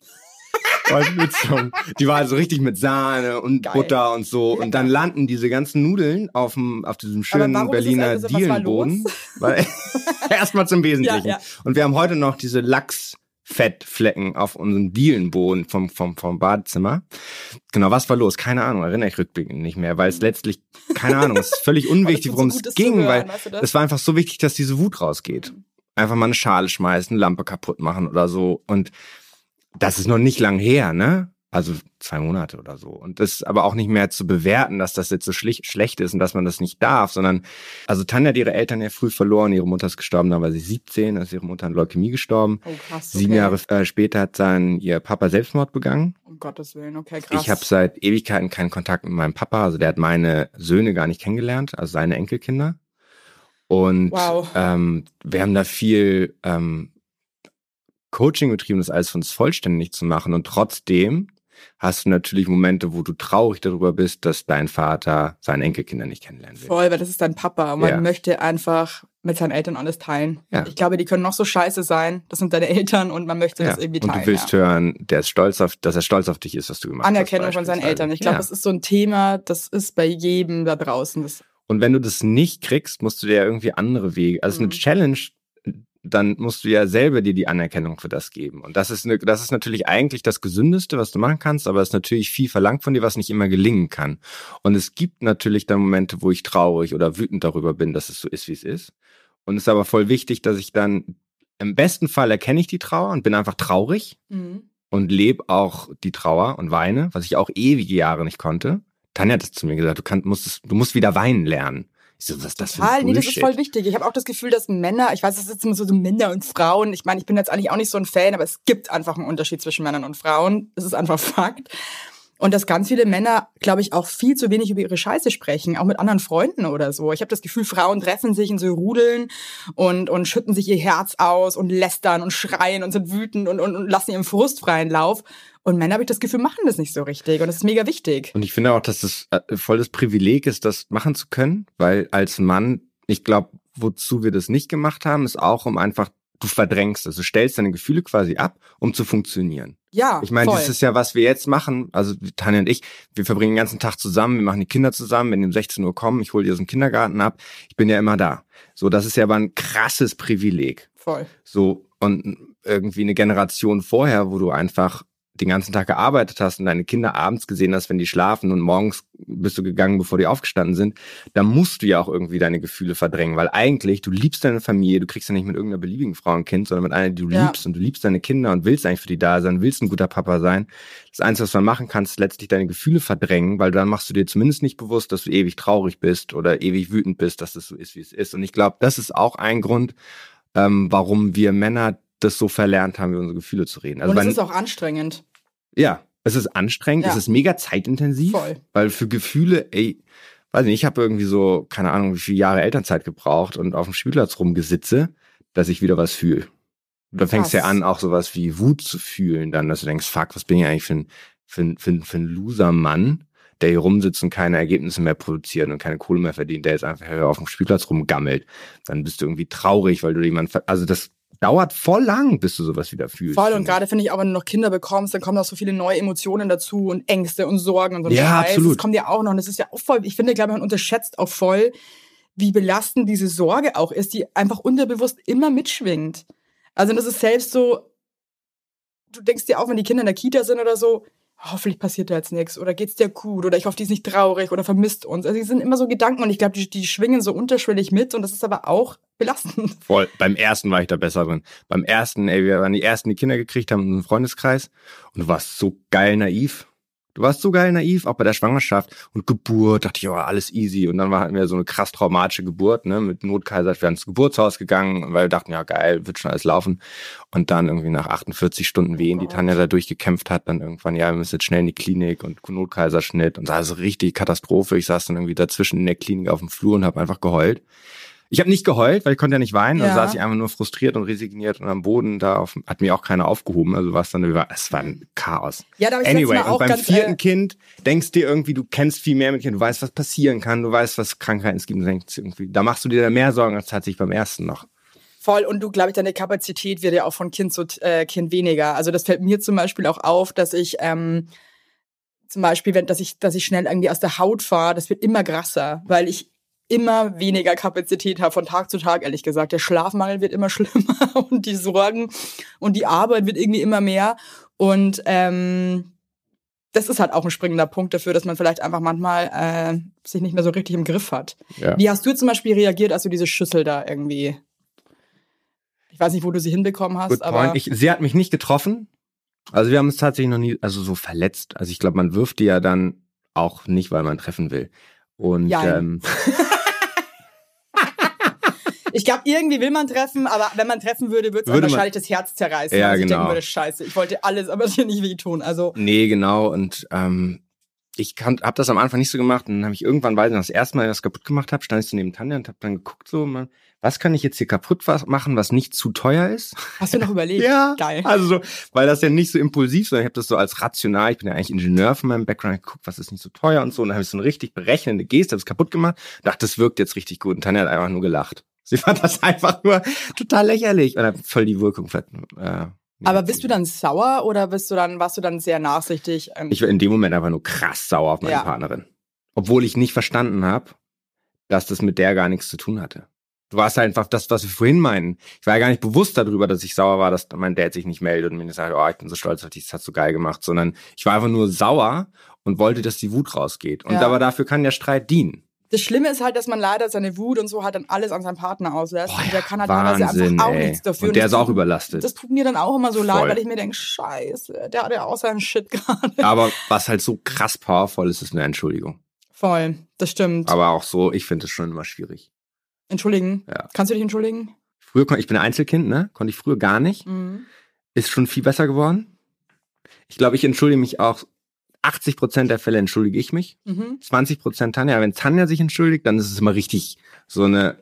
A: Die war also richtig mit Sahne und
B: Geil.
A: Butter und so. Und dann landen diese ganzen Nudeln auf, dem, auf diesem schönen Berliner
B: also so,
A: Dielenboden. <laughs> Erstmal zum <laughs> Wesentlichen.
B: Ja, ja.
A: Und wir haben heute noch diese Lachsfettflecken auf unserem Dielenboden vom, vom, vom Badezimmer. Genau, was war los? Keine Ahnung, erinnere ich rückblickend nicht mehr, weil es letztlich, keine Ahnung, es ist völlig <laughs> unwichtig,
B: so
A: worum
B: gut,
A: es ging,
B: hören,
A: weil es war einfach so wichtig, dass diese Wut rausgeht. Einfach mal eine Schale schmeißen, Lampe kaputt machen oder so. Und das ist noch nicht lang her, ne? Also zwei Monate oder so. Und das ist aber auch nicht mehr zu bewerten, dass das jetzt so schlecht ist und dass man das nicht darf, sondern, also Tanja hat ihre Eltern ja früh verloren. Ihre Mutter ist gestorben, da war sie 17, da ist ihre Mutter an Leukämie gestorben.
B: Oh, krass.
A: Sieben
B: okay.
A: Jahre äh, später hat dann ihr Papa Selbstmord begangen.
B: Um Gottes Willen, okay, krass.
A: Ich habe seit Ewigkeiten keinen Kontakt mit meinem Papa. Also der hat meine Söhne gar nicht kennengelernt, also seine Enkelkinder. Und
B: Wow.
A: ähm, wir haben da viel ähm, Coaching betrieben, das alles für uns vollständig zu machen. Und trotzdem hast du natürlich Momente, wo du traurig darüber bist, dass dein Vater seine Enkelkinder nicht kennenlernen will.
B: Voll, weil das ist dein Papa und man
A: Ja.
B: möchte einfach mit seinen Eltern alles teilen.
A: Ja.
B: Ich glaube, die können noch so scheiße sein. Das sind deine <laughs> Eltern und man möchte
A: Ja.
B: das irgendwie
A: Und
B: teilen.
A: du willst hören, der ist stolz auf, dass er stolz auf dich ist, was du gemacht
B: Anerkennung
A: hast.
B: von seinen. Eltern. Ich glaube, das ist so ein Thema, das ist bei jedem da draußen.
A: Und wenn du das nicht kriegst, musst du dir ja irgendwie andere Wege. Also
B: Mhm.
A: eine Challenge, dann musst du ja selber dir die Anerkennung für das geben. Und das ist, eine, das ist natürlich eigentlich das Gesündeste, was du machen kannst, aber es ist natürlich viel verlangt von dir, was nicht immer gelingen kann. Und es gibt natürlich dann Momente, wo ich traurig oder wütend darüber bin, dass es so ist, wie es ist. Und es ist aber voll wichtig, dass ich dann, im besten Fall erkenne ich die Trauer und bin einfach traurig und lebe auch die Trauer und weine, was ich auch ewige Jahre nicht konnte. Tanja hat es zu mir gesagt, du, kannst, musst du musst wieder weinen lernen. Ich so, was ist das für
B: Total,
A: ein
B: nee, das ist voll wichtig. Ich habe auch das Gefühl, dass Männer, ich weiß, es ist immer so, so Männer und Frauen. Ich meine, ich bin jetzt eigentlich auch nicht so ein Fan, aber es gibt einfach einen Unterschied zwischen Männern und Frauen. Es ist einfach <laughs> Fakt. Und dass ganz viele Männer, glaube ich, auch viel zu wenig über ihre Scheiße sprechen, auch mit anderen Freunden oder so. Ich habe das Gefühl, Frauen treffen sich in so Rudeln und, und schütten sich ihr Herz aus und lästern und schreien und sind wütend und, und, und lassen ihren Frust freien Lauf. Und Männer, habe ich das Gefühl, machen das nicht so richtig. Und das ist mega wichtig.
A: Und ich finde auch, dass es äh, voll das Privileg ist, das machen zu können, weil als Mann, ich glaube, wozu wir das nicht gemacht haben, ist auch, um einfach, du verdrängst es, du stellst deine Gefühle quasi ab, um zu funktionieren.
B: Ja,
A: Ich meine,
B: voll.
A: das ist ja, was wir jetzt machen. Also Tanja und ich, wir verbringen den ganzen Tag zusammen, wir machen die Kinder zusammen, wenn die um 16 Uhr kommen, ich hole die aus dem Kindergarten ab. Ich bin ja immer da. So, das ist ja aber ein krasses Privileg.
B: voll.
A: So, und irgendwie eine Generation vorher, wo du einfach den ganzen Tag gearbeitet hast und deine Kinder abends gesehen hast, wenn die schlafen und morgens bist du gegangen, bevor die aufgestanden sind, da musst du ja auch irgendwie deine Gefühle verdrängen, weil eigentlich, du liebst deine Familie, du kriegst ja nicht mit irgendeiner beliebigen Frau ein Kind, sondern mit einer, die du
B: Ja.
A: liebst und du liebst deine Kinder und willst eigentlich für die da sein, willst ein guter Papa sein. Das Einzige, was man machen kannst, ist letztlich deine Gefühle verdrängen, weil dann machst du dir zumindest nicht bewusst, dass du ewig traurig bist oder ewig wütend bist, dass es so ist, wie es ist. Und ich glaube, das ist auch ein Grund, ähm, warum wir Männer das so verlernt haben, über unsere Gefühle zu reden. Also
B: und es ist auch anstrengend.
A: ja, es ist anstrengend,
B: Ja.
A: es ist mega zeitintensiv,
B: Voll.
A: weil für Gefühle, ey, weiß nicht, ich habe irgendwie so, keine Ahnung, wie viele Jahre Elternzeit gebraucht und auf dem Spielplatz rumgesitze, dass ich wieder was fühle. Da fängst du ja an, auch sowas wie Wut zu fühlen, dann, dass du denkst, fuck, was bin ich eigentlich für ein, für ein, für ein, für ein Loser-Mann, der hier rumsitzt und keine Ergebnisse mehr produziert und keine Kohle mehr verdient, der jetzt einfach auf dem Spielplatz rumgammelt. Dann bist du irgendwie traurig, weil du jemanden, also das dauert voll lang, bis du sowas wieder fühlst.
B: Voll und gerade finde ich auch, wenn du noch Kinder bekommst, dann kommen auch so viele neue Emotionen dazu und Ängste und Sorgen und so
A: Ja,
B: Scheiß.
A: absolut.
B: Das kommt ja auch noch und das ist ja auch voll, ich finde, glaube ich, man unterschätzt auch voll, wie belastend diese Sorge auch ist, die einfach unterbewusst immer mitschwingt. Also das ist selbst so, du denkst dir auch, wenn die Kinder in der Kita sind oder so, hoffentlich passiert da jetzt nichts oder geht's dir gut oder ich hoffe, die ist nicht traurig oder vermisst uns. Also es sind immer so Gedanken und ich glaube, die, die schwingen so unterschwellig mit und das ist aber auch belastend. <laughs>
A: Voll. Beim ersten war ich da besser drin. Beim ersten, ey, wir waren die ersten, die Kinder gekriegt haben in einem Freundeskreis. Und du warst so geil naiv. Du warst so geil naiv, auch bei der Schwangerschaft und Geburt, dachte ich, oh, alles easy. Und dann war halt mir so eine krass traumatische Geburt, ne, mit Notkaiser, wir sind ins Geburtshaus gegangen, weil wir dachten, ja geil, wird schon alles laufen. Und dann irgendwie nach 48 Stunden Wehen, die
B: Gott.
A: Tanja da durchgekämpft hat, dann irgendwann, ja, wir müssen jetzt schnell in die Klinik und Notkaiserschnitt. Und da ist richtig Katastrophe. Ich saß dann irgendwie dazwischen in der Klinik auf dem Flur und habe einfach geheult. Ich habe nicht geheult, weil ich konnte ja nicht weinen. Also
B: Ja.
A: saß ich einfach nur frustriert und resigniert und am Boden da auf, hat mir auch keiner aufgehoben. Also war es dann, es war ein Chaos.
B: Ja, da habe ich
A: Anyway, und beim
B: ganz,
A: vierten
B: äh,
A: Kind denkst dir irgendwie, du kennst viel mehr mit Kindern, du weißt, was passieren kann, du weißt, was Krankheiten es gibt. Und denkst irgendwie, da machst du dir mehr Sorgen als tatsächlich beim ersten noch.
B: Voll und du, glaube ich, deine Kapazität wird ja auch von Kind zu äh, Kind weniger. Also das fällt mir zum Beispiel auch auf, dass ich ähm, zum Beispiel, wenn, dass ich, dass ich schnell irgendwie aus der Haut fahre, das wird immer krasser, weil ich immer weniger Kapazität habe von Tag zu Tag, ehrlich gesagt. Der Schlafmangel wird immer <laughs> schlimmer und die Sorgen und die Arbeit wird irgendwie immer mehr. Und ähm, das ist halt auch ein springender Punkt dafür, dass man vielleicht einfach manchmal äh, sich nicht mehr so richtig im Griff hat.
A: Ja.
B: Wie hast du zum Beispiel reagiert, als du diese Schüssel da irgendwie ich weiß nicht, wo du sie hinbekommen hast,
A: Good
B: aber.
A: Ich, sie hat mich nicht getroffen. Also wir haben uns tatsächlich noch nie, also so verletzt. Also ich glaube, man wirft die ja dann auch nicht, weil man treffen will. Und
B: Jein.
A: ähm, <laughs>
B: ich glaube, irgendwie will man treffen, aber wenn man treffen würde, würde es wahrscheinlich das Herz zerreißen.
A: Ja,
B: also ich
A: genau.
B: denken würde, scheiße, ich wollte alles, aber dir nicht wehtun. Also
A: Nee, genau. Und ähm, ich kann, hab das am Anfang nicht so gemacht und dann habe ich irgendwann, weil ich das erste Mal das kaputt gemacht habe, stand ich so neben Tanja und habe dann geguckt so, man, was kann ich jetzt hier kaputt machen, was nicht zu teuer ist?
B: Hast du noch überlegt? <laughs>
A: ja,
B: Geil.
A: also so, weil das ja nicht so impulsiv, sondern ich habe das so als rational, ich bin ja eigentlich Ingenieur von meinem Background, geguckt, was ist nicht so teuer und so und dann habe ich so eine richtig berechnende Geste, habe es kaputt gemacht, dachte, das wirkt jetzt richtig gut und Tanja hat einfach nur gelacht. Sie fand das einfach nur total lächerlich und hat voll die Wirkung. Äh,
B: Aber bist du dann sauer oder bist du dann, warst du dann sehr nachsichtig? Ähm,
A: Ich war in dem Moment einfach nur krass sauer auf meine
B: Ja.
A: Partnerin. Obwohl ich nicht verstanden habe, dass das mit der gar nichts zu tun hatte. Du warst halt einfach das, was wir vorhin meinen. Ich war ja gar nicht bewusst darüber, dass ich sauer war, dass mein Dad sich nicht meldet und mir sagt, oh, ich bin so stolz auf dich, das hast du geil gemacht, sondern ich war einfach nur sauer und wollte, dass die Wut rausgeht. Und
B: Ja.
A: aber dafür kann der Streit dienen.
B: Das Schlimme ist halt, dass man leider seine Wut und so halt dann alles an seinen Partner auslässt.
A: Boah,
B: und der kann halt
A: Wahnsinn,
B: teilweise einfach auch
A: ey.
B: nichts dafür.
A: Und der
B: das
A: ist auch überlastet.
B: Das tut mir dann auch immer so leid,
A: Voll.
B: weil ich mir denke, scheiße, der hat ja auch seinen Shit gerade.
A: Aber was halt so krass powerful ist, ist eine Entschuldigung.
B: Voll, das stimmt.
A: Aber auch so, ich finde es schon immer schwierig.
B: Entschuldigen.
A: Ja.
B: Kannst du dich entschuldigen?
A: Früher konnte ich bin ein Einzelkind, ne? Konnte ich früher gar nicht.
B: Mhm.
A: ist schon viel besser geworden. Ich glaube, ich entschuldige mich auch. 80 Prozent der Fälle entschuldige ich mich.
B: Mhm.
A: 20 Prozent Tanja. Wenn Tanja sich entschuldigt, dann ist es immer richtig so eine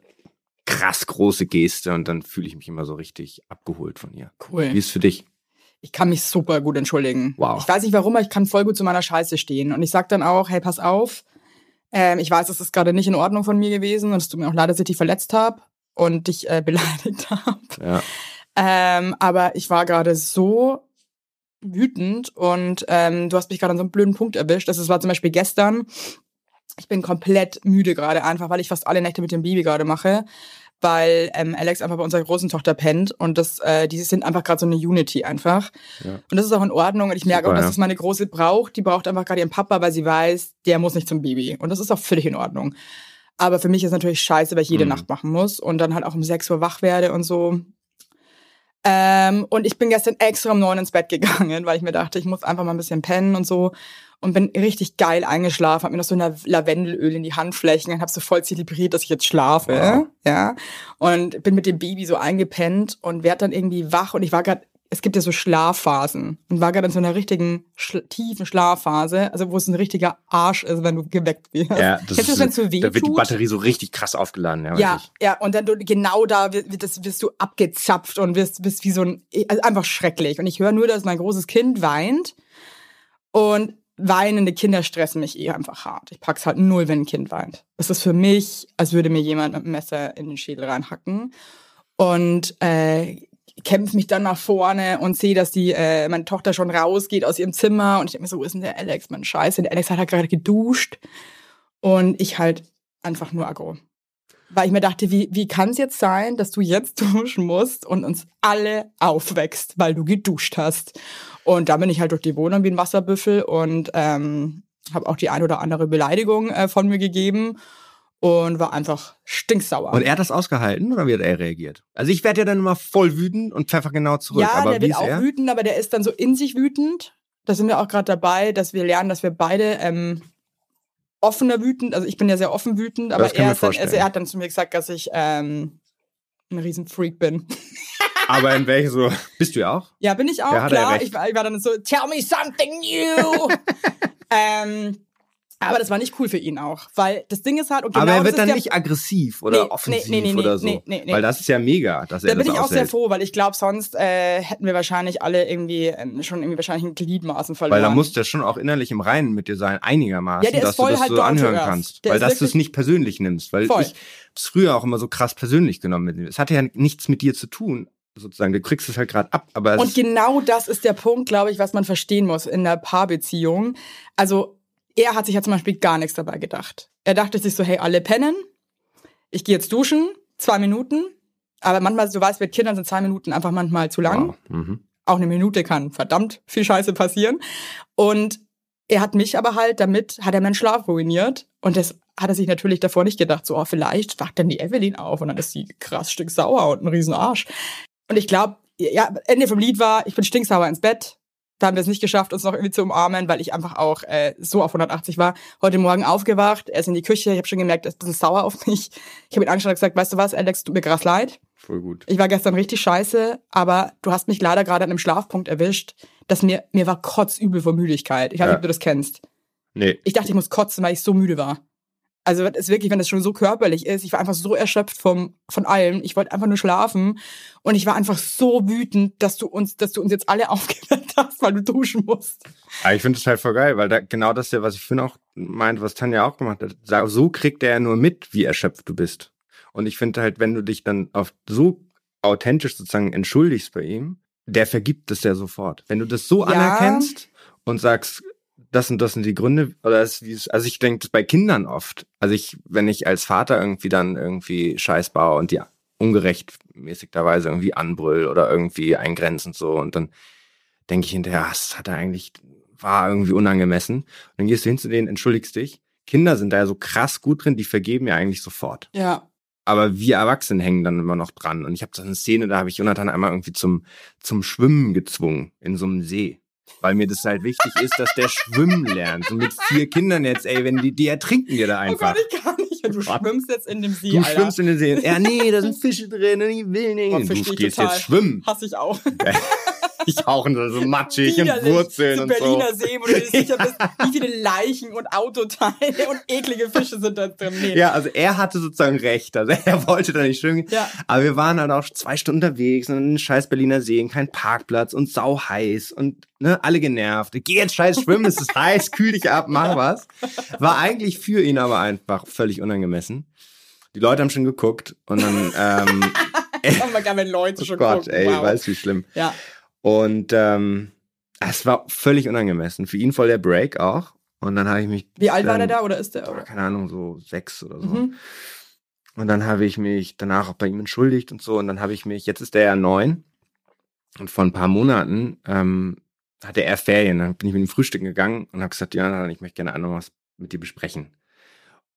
A: krass große Geste und dann fühle ich mich immer so richtig abgeholt von ihr. Wie
B: Cool.
A: ist es für dich?
B: Ich kann mich super gut entschuldigen.
A: Wow.
B: Ich weiß nicht warum, aber ich kann voll gut zu meiner Scheiße stehen. Und ich sag dann auch, hey, pass auf. Ähm, ich weiß, es ist gerade nicht in Ordnung von mir gewesen und es tut mir auch leid, dass ich dich verletzt habe und dich äh, <laughs> beleidigt habe.
A: Ja.
B: Ähm, aber ich war gerade so wütend und ähm, du hast mich gerade an so einem blöden Punkt erwischt. Das war zum Beispiel gestern. Ich bin komplett müde gerade einfach, weil ich fast alle Nächte mit dem Baby gerade mache, weil ähm, Alex einfach bei unserer großen Tochter pennt und das, äh, die sind einfach gerade so eine Unity einfach.
A: Ja.
B: Und das ist auch in Ordnung und ich merke
A: Super,
B: auch, dass
A: ja.
B: es meine Große braucht. Die braucht einfach gerade ihren Papa, weil sie weiß, der muss nicht zum Baby. Und das ist auch völlig in Ordnung. Aber für mich ist natürlich scheiße, weil ich jede
A: Mhm.
B: Nacht machen muss und dann halt auch um 6 Uhr wach werde und so. Ähm, und ich bin gestern extra um neun ins Bett gegangen, weil ich mir dachte, ich muss einfach mal ein bisschen pennen und so. Und bin richtig geil eingeschlafen, hab mir noch so ein Lavendelöl in die Handflächen und hab so voll zelebriert, dass ich jetzt schlafe.
A: Wow.
B: Ja. Und bin mit dem Baby so eingepennt und werd dann irgendwie wach und ich war gerade, es gibt ja so Schlafphasen und war gerade in so einer richtigen schl tiefen Schlafphase, also wo es ein richtiger Arsch ist, wenn du geweckt wirst.
A: Ja, <laughs>
B: Kennst du das, wenn so weh
A: da wird die? Batterie so richtig krass aufgeladen. Ja,
B: Ja, ja, und dann du, genau da wird, wird das, wirst du abgezapft und wirst, bist wie so ein, also einfach schrecklich. Und ich höre nur, dass mein großes Kind weint und weinende Kinder stressen mich eh einfach hart. Ich pack's halt null, wenn ein Kind weint. Es ist für mich, als würde mir jemand mit einem Messer in den Schädel reinhacken und äh, kämpfe mich dann nach vorne und sehe, dass die äh, meine Tochter schon rausgeht aus ihrem Zimmer und ich denke mir so, wo ist denn der Alex? Mann, scheiße, der Alex hat halt gerade geduscht und ich halt einfach nur aggro. Weil ich mir dachte, wie, wie kann es jetzt sein, dass du jetzt <laughs> duschen musst und uns alle aufwächst, weil du geduscht hast? Und da bin ich halt durch die Wohnung wie ein Wasserbüffel und ähm, habe auch die ein oder andere Beleidigung äh, von mir gegeben und war einfach stinksauer.
A: Und er hat das ausgehalten oder wie hat er reagiert? Also ich werde ja dann immer voll wütend und pfeffer genau zurück.
B: ja,
A: aber
B: der wird auch
A: er?
B: wütend, aber der ist dann so in sich wütend. Da sind wir auch gerade dabei, dass wir lernen, dass wir beide ähm, offener wütend, also ich bin ja sehr offen wütend, aber er, dann, also er hat dann zu mir gesagt, dass ich ähm, ein riesen Freak bin. <laughs>
A: Aber in welche so, bist du ja auch?
B: Ja, bin ich auch,
A: Ja,
B: klar. Ich war, ich war dann so, tell me something new. <laughs> ähm, aber das war nicht cool für ihn auch, weil das Ding ist halt, und genau
A: aber er
B: das
A: wird
B: ist
A: dann
B: der,
A: nicht aggressiv oder
B: Nee,
A: offensiv
B: nee, nee,
A: oder so.
B: nee, nee, nee.
A: Weil das ist ja mega, dass er
B: Da bin
A: das
B: ich auch sehr
A: aushält.
B: froh, weil ich glaube, sonst äh, hätten wir wahrscheinlich alle irgendwie ähm, schon irgendwie wahrscheinlich ein Gliedmaßen verloren.
A: Weil da muss der schon auch innerlich im Reinen mit dir sein, einigermaßen,
B: Ja,
A: dass du das
B: halt
A: so anhören kannst. Weil dass du es nicht persönlich nimmst. Weil
B: Voll.
A: ich es früher auch immer so krass persönlich genommen. mit- Es hatte ja nichts mit dir zu tun, sozusagen. Du kriegst es halt gerade ab, aber
B: Und genau das ist der Punkt, glaube ich, was man verstehen muss in einer Paarbeziehung. Also er hat sich ja zum Beispiel gar nichts dabei gedacht. Er dachte sich so, hey, alle pennen, ich gehe jetzt duschen, zwei Minuten. Aber manchmal, du weißt, mit Kindern sind zwei Minuten einfach manchmal zu lang.
A: wow. mhm.
B: Auch eine Minute kann verdammt viel Scheiße passieren. Und er hat mich aber halt damit, hat er meinen Schlaf ruiniert. Und das hat er sich natürlich davor nicht gedacht, so, oh, vielleicht wacht dann die Evelyn auf und dann ist sie krass Stück sauer und ein Riesenarsch. Und ich glaube, ja, Ende vom Lied war, ich bin stinksauer ins Bett. Da haben wir es nicht geschafft, uns noch irgendwie zu umarmen, weil ich einfach auch äh, so auf 180 war. Heute Morgen aufgewacht, er ist in die Küche, ich habe schon gemerkt, er ist ein bisschen sauer auf mich. Ich habe ihn angeschaut und gesagt, weißt du was, Alex, tut mir krass leid.
A: Voll gut.
B: Ich war gestern richtig scheiße, aber du hast mich leider gerade an einem Schlafpunkt erwischt, dass mir, mir war kotzübel vor Müdigkeit. Ich weiß nicht,
A: Ja.
B: ob du das kennst.
A: Nee.
B: Ich dachte, ich muss kotzen, weil ich so müde war. Also es ist wirklich, wenn das schon so körperlich ist, ich war einfach so erschöpft vom, von allem. Ich wollte einfach nur schlafen. Und ich war einfach so wütend, dass du uns, dass du uns jetzt alle <laughs> aufgeweckt hast, weil du duschen musst.
A: Aber ich finde das halt voll geil, weil da genau das ja, was ich vorhin auch meinte, was Tanja auch gemacht hat. So kriegt er ja nur mit, wie erschöpft du bist. Und ich finde halt, wenn du dich dann auf so authentisch sozusagen entschuldigst bei ihm, der vergibt es ja sofort. Wenn du das so
B: Ja.
A: anerkennst und sagst, das und das sind die Gründe, oder das, wie es, also ich denke das bei Kindern oft. Also ich, wenn ich als Vater irgendwie dann irgendwie Scheiß baue und die ungerechtmäßigterweise irgendwie anbrüll oder irgendwie eingrenzen so und dann denke ich hinterher, ah, das hat er eigentlich, war irgendwie unangemessen. Und dann gehst du hin zu denen, entschuldigst dich. Kinder sind da ja so krass gut drin, die vergeben ja eigentlich sofort.
B: Ja.
A: Aber wir Erwachsenen hängen dann immer noch dran. Und ich habe so eine Szene, da habe ich Jonathan einmal irgendwie zum, zum Schwimmen gezwungen in so einem See. Weil mir das halt wichtig ist, dass der schwimmen lernt. Und mit vier Kindern jetzt, ey, wenn die, die ertrinken dir da
B: Oh
A: einfach.
B: Gott, ich kann nicht. Du schwimmst jetzt in dem See,
A: du
B: Alter.
A: schwimmst in den See. Ja, nee, da sind Fische drin und ich will nicht.
B: Oh,
A: du gehst jetzt schwimmen.
B: Hasse ich auch. <laughs>
A: Ich auch und so matschig und. Wurzeln
B: so
A: und so.
B: Berliner See, wo du dir sicher <laughs> bist, wie viele Leichen und Autoteile und eklige Fische sind da drin. Nee.
A: Ja, also er hatte sozusagen recht. Also er wollte da nicht schwimmen.
B: Ja.
A: Aber wir waren halt auch zwei Stunden unterwegs und einen scheiß Berliner See, kein Parkplatz und sau heiß und ne, alle genervt. Geh jetzt scheiß schwimmen, es ist heiß, kühl dich ab, mach was. War eigentlich für ihn aber einfach völlig unangemessen. Die Leute haben schon geguckt und dann, ähm, <laughs>
B: Oh Leute
A: oh
B: schon
A: Gott,
B: gucken.
A: ey,
B: wow.
A: weißt du, wie schlimm.
B: Ja.
A: Und ähm, es war völlig unangemessen. Für ihn voll der Break auch. Und dann habe ich mich
B: Wie alt war der
A: dann-
B: da oder ist der?
A: keine Ahnung, so sechs oder so.
B: Mhm.
A: Und dann habe ich mich danach auch bei ihm entschuldigt und so. Und dann habe ich mich, jetzt ist er ja neun. Und vor ein paar Monaten ähm, hatte er Ferien. Dann bin ich mit ihm frühstücken gegangen und habe gesagt, ja, ich möchte gerne einmal was mit dir besprechen.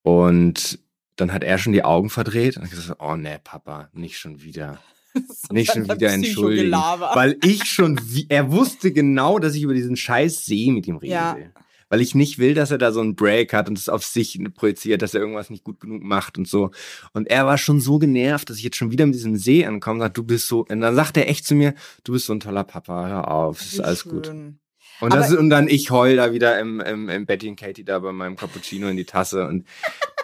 A: Und dann hat er schon die Augen verdreht und gesagt, oh nee, Papa, nicht schon wieder. <laughs> Nicht schon wieder entschuldigen. Weil ich schon, wie, er wusste genau, dass ich über diesen scheiß See mit ihm reden
B: Ja.
A: will. Weil ich nicht will, dass er da so einen Break hat und es auf sich projiziert, dass er irgendwas nicht gut genug macht und so. Und er war schon so genervt, dass ich jetzt schon wieder mit diesem See ankomme und sagt, du bist so, und dann sagt er echt zu mir, du bist so ein toller Papa, hör auf, es ist alles gut.
B: schön.
A: Und, das,
B: Aber-
A: und dann ich heul da wieder im, im, im Betty und Katie da bei meinem Cappuccino in die Tasse und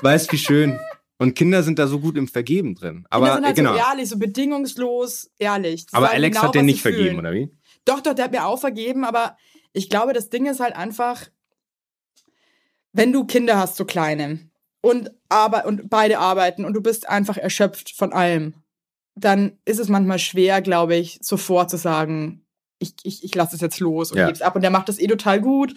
A: weißt, wie schön. <laughs> Und Kinder sind da so gut im Vergeben drin. Aber
B: Kinder sind halt
A: genau.
B: so ehrlich, so bedingungslos ehrlich. Die
A: Aber Alex
B: genau,
A: hat dir
B: was
A: nicht vergeben,
B: fühlen.
A: oder wie?
B: Doch, doch, der hat mir auch vergeben, aber ich glaube, das Ding ist halt einfach, wenn du Kinder hast, so kleine, und, arbe und beide arbeiten und du bist einfach erschöpft von allem, dann ist es manchmal schwer, glaube ich, sofort zu sagen, ich, ich, ich lasse es jetzt los und
A: Ja.
B: geb's ab. Und der macht das eh total gut.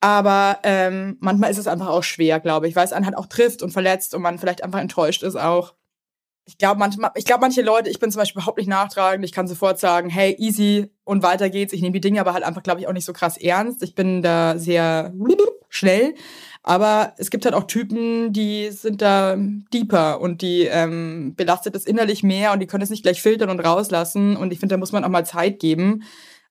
B: Aber ähm, manchmal ist es einfach auch schwer, glaube ich, weil es einen halt auch trifft und verletzt und man vielleicht einfach enttäuscht ist auch. Ich glaube, manchmal, ich glaube, manche Leute, ich bin zum Beispiel überhaupt nicht nachtragend, ich kann sofort sagen, hey, easy und weiter geht's. Ich nehme die Dinge aber halt einfach, glaube ich, auch nicht so krass ernst. Ich bin da sehr schnell. Aber es gibt halt auch Typen, die sind da deeper und die ähm, belastet es innerlich mehr und die können es nicht gleich filtern und rauslassen. Und ich finde, da muss man auch mal Zeit geben.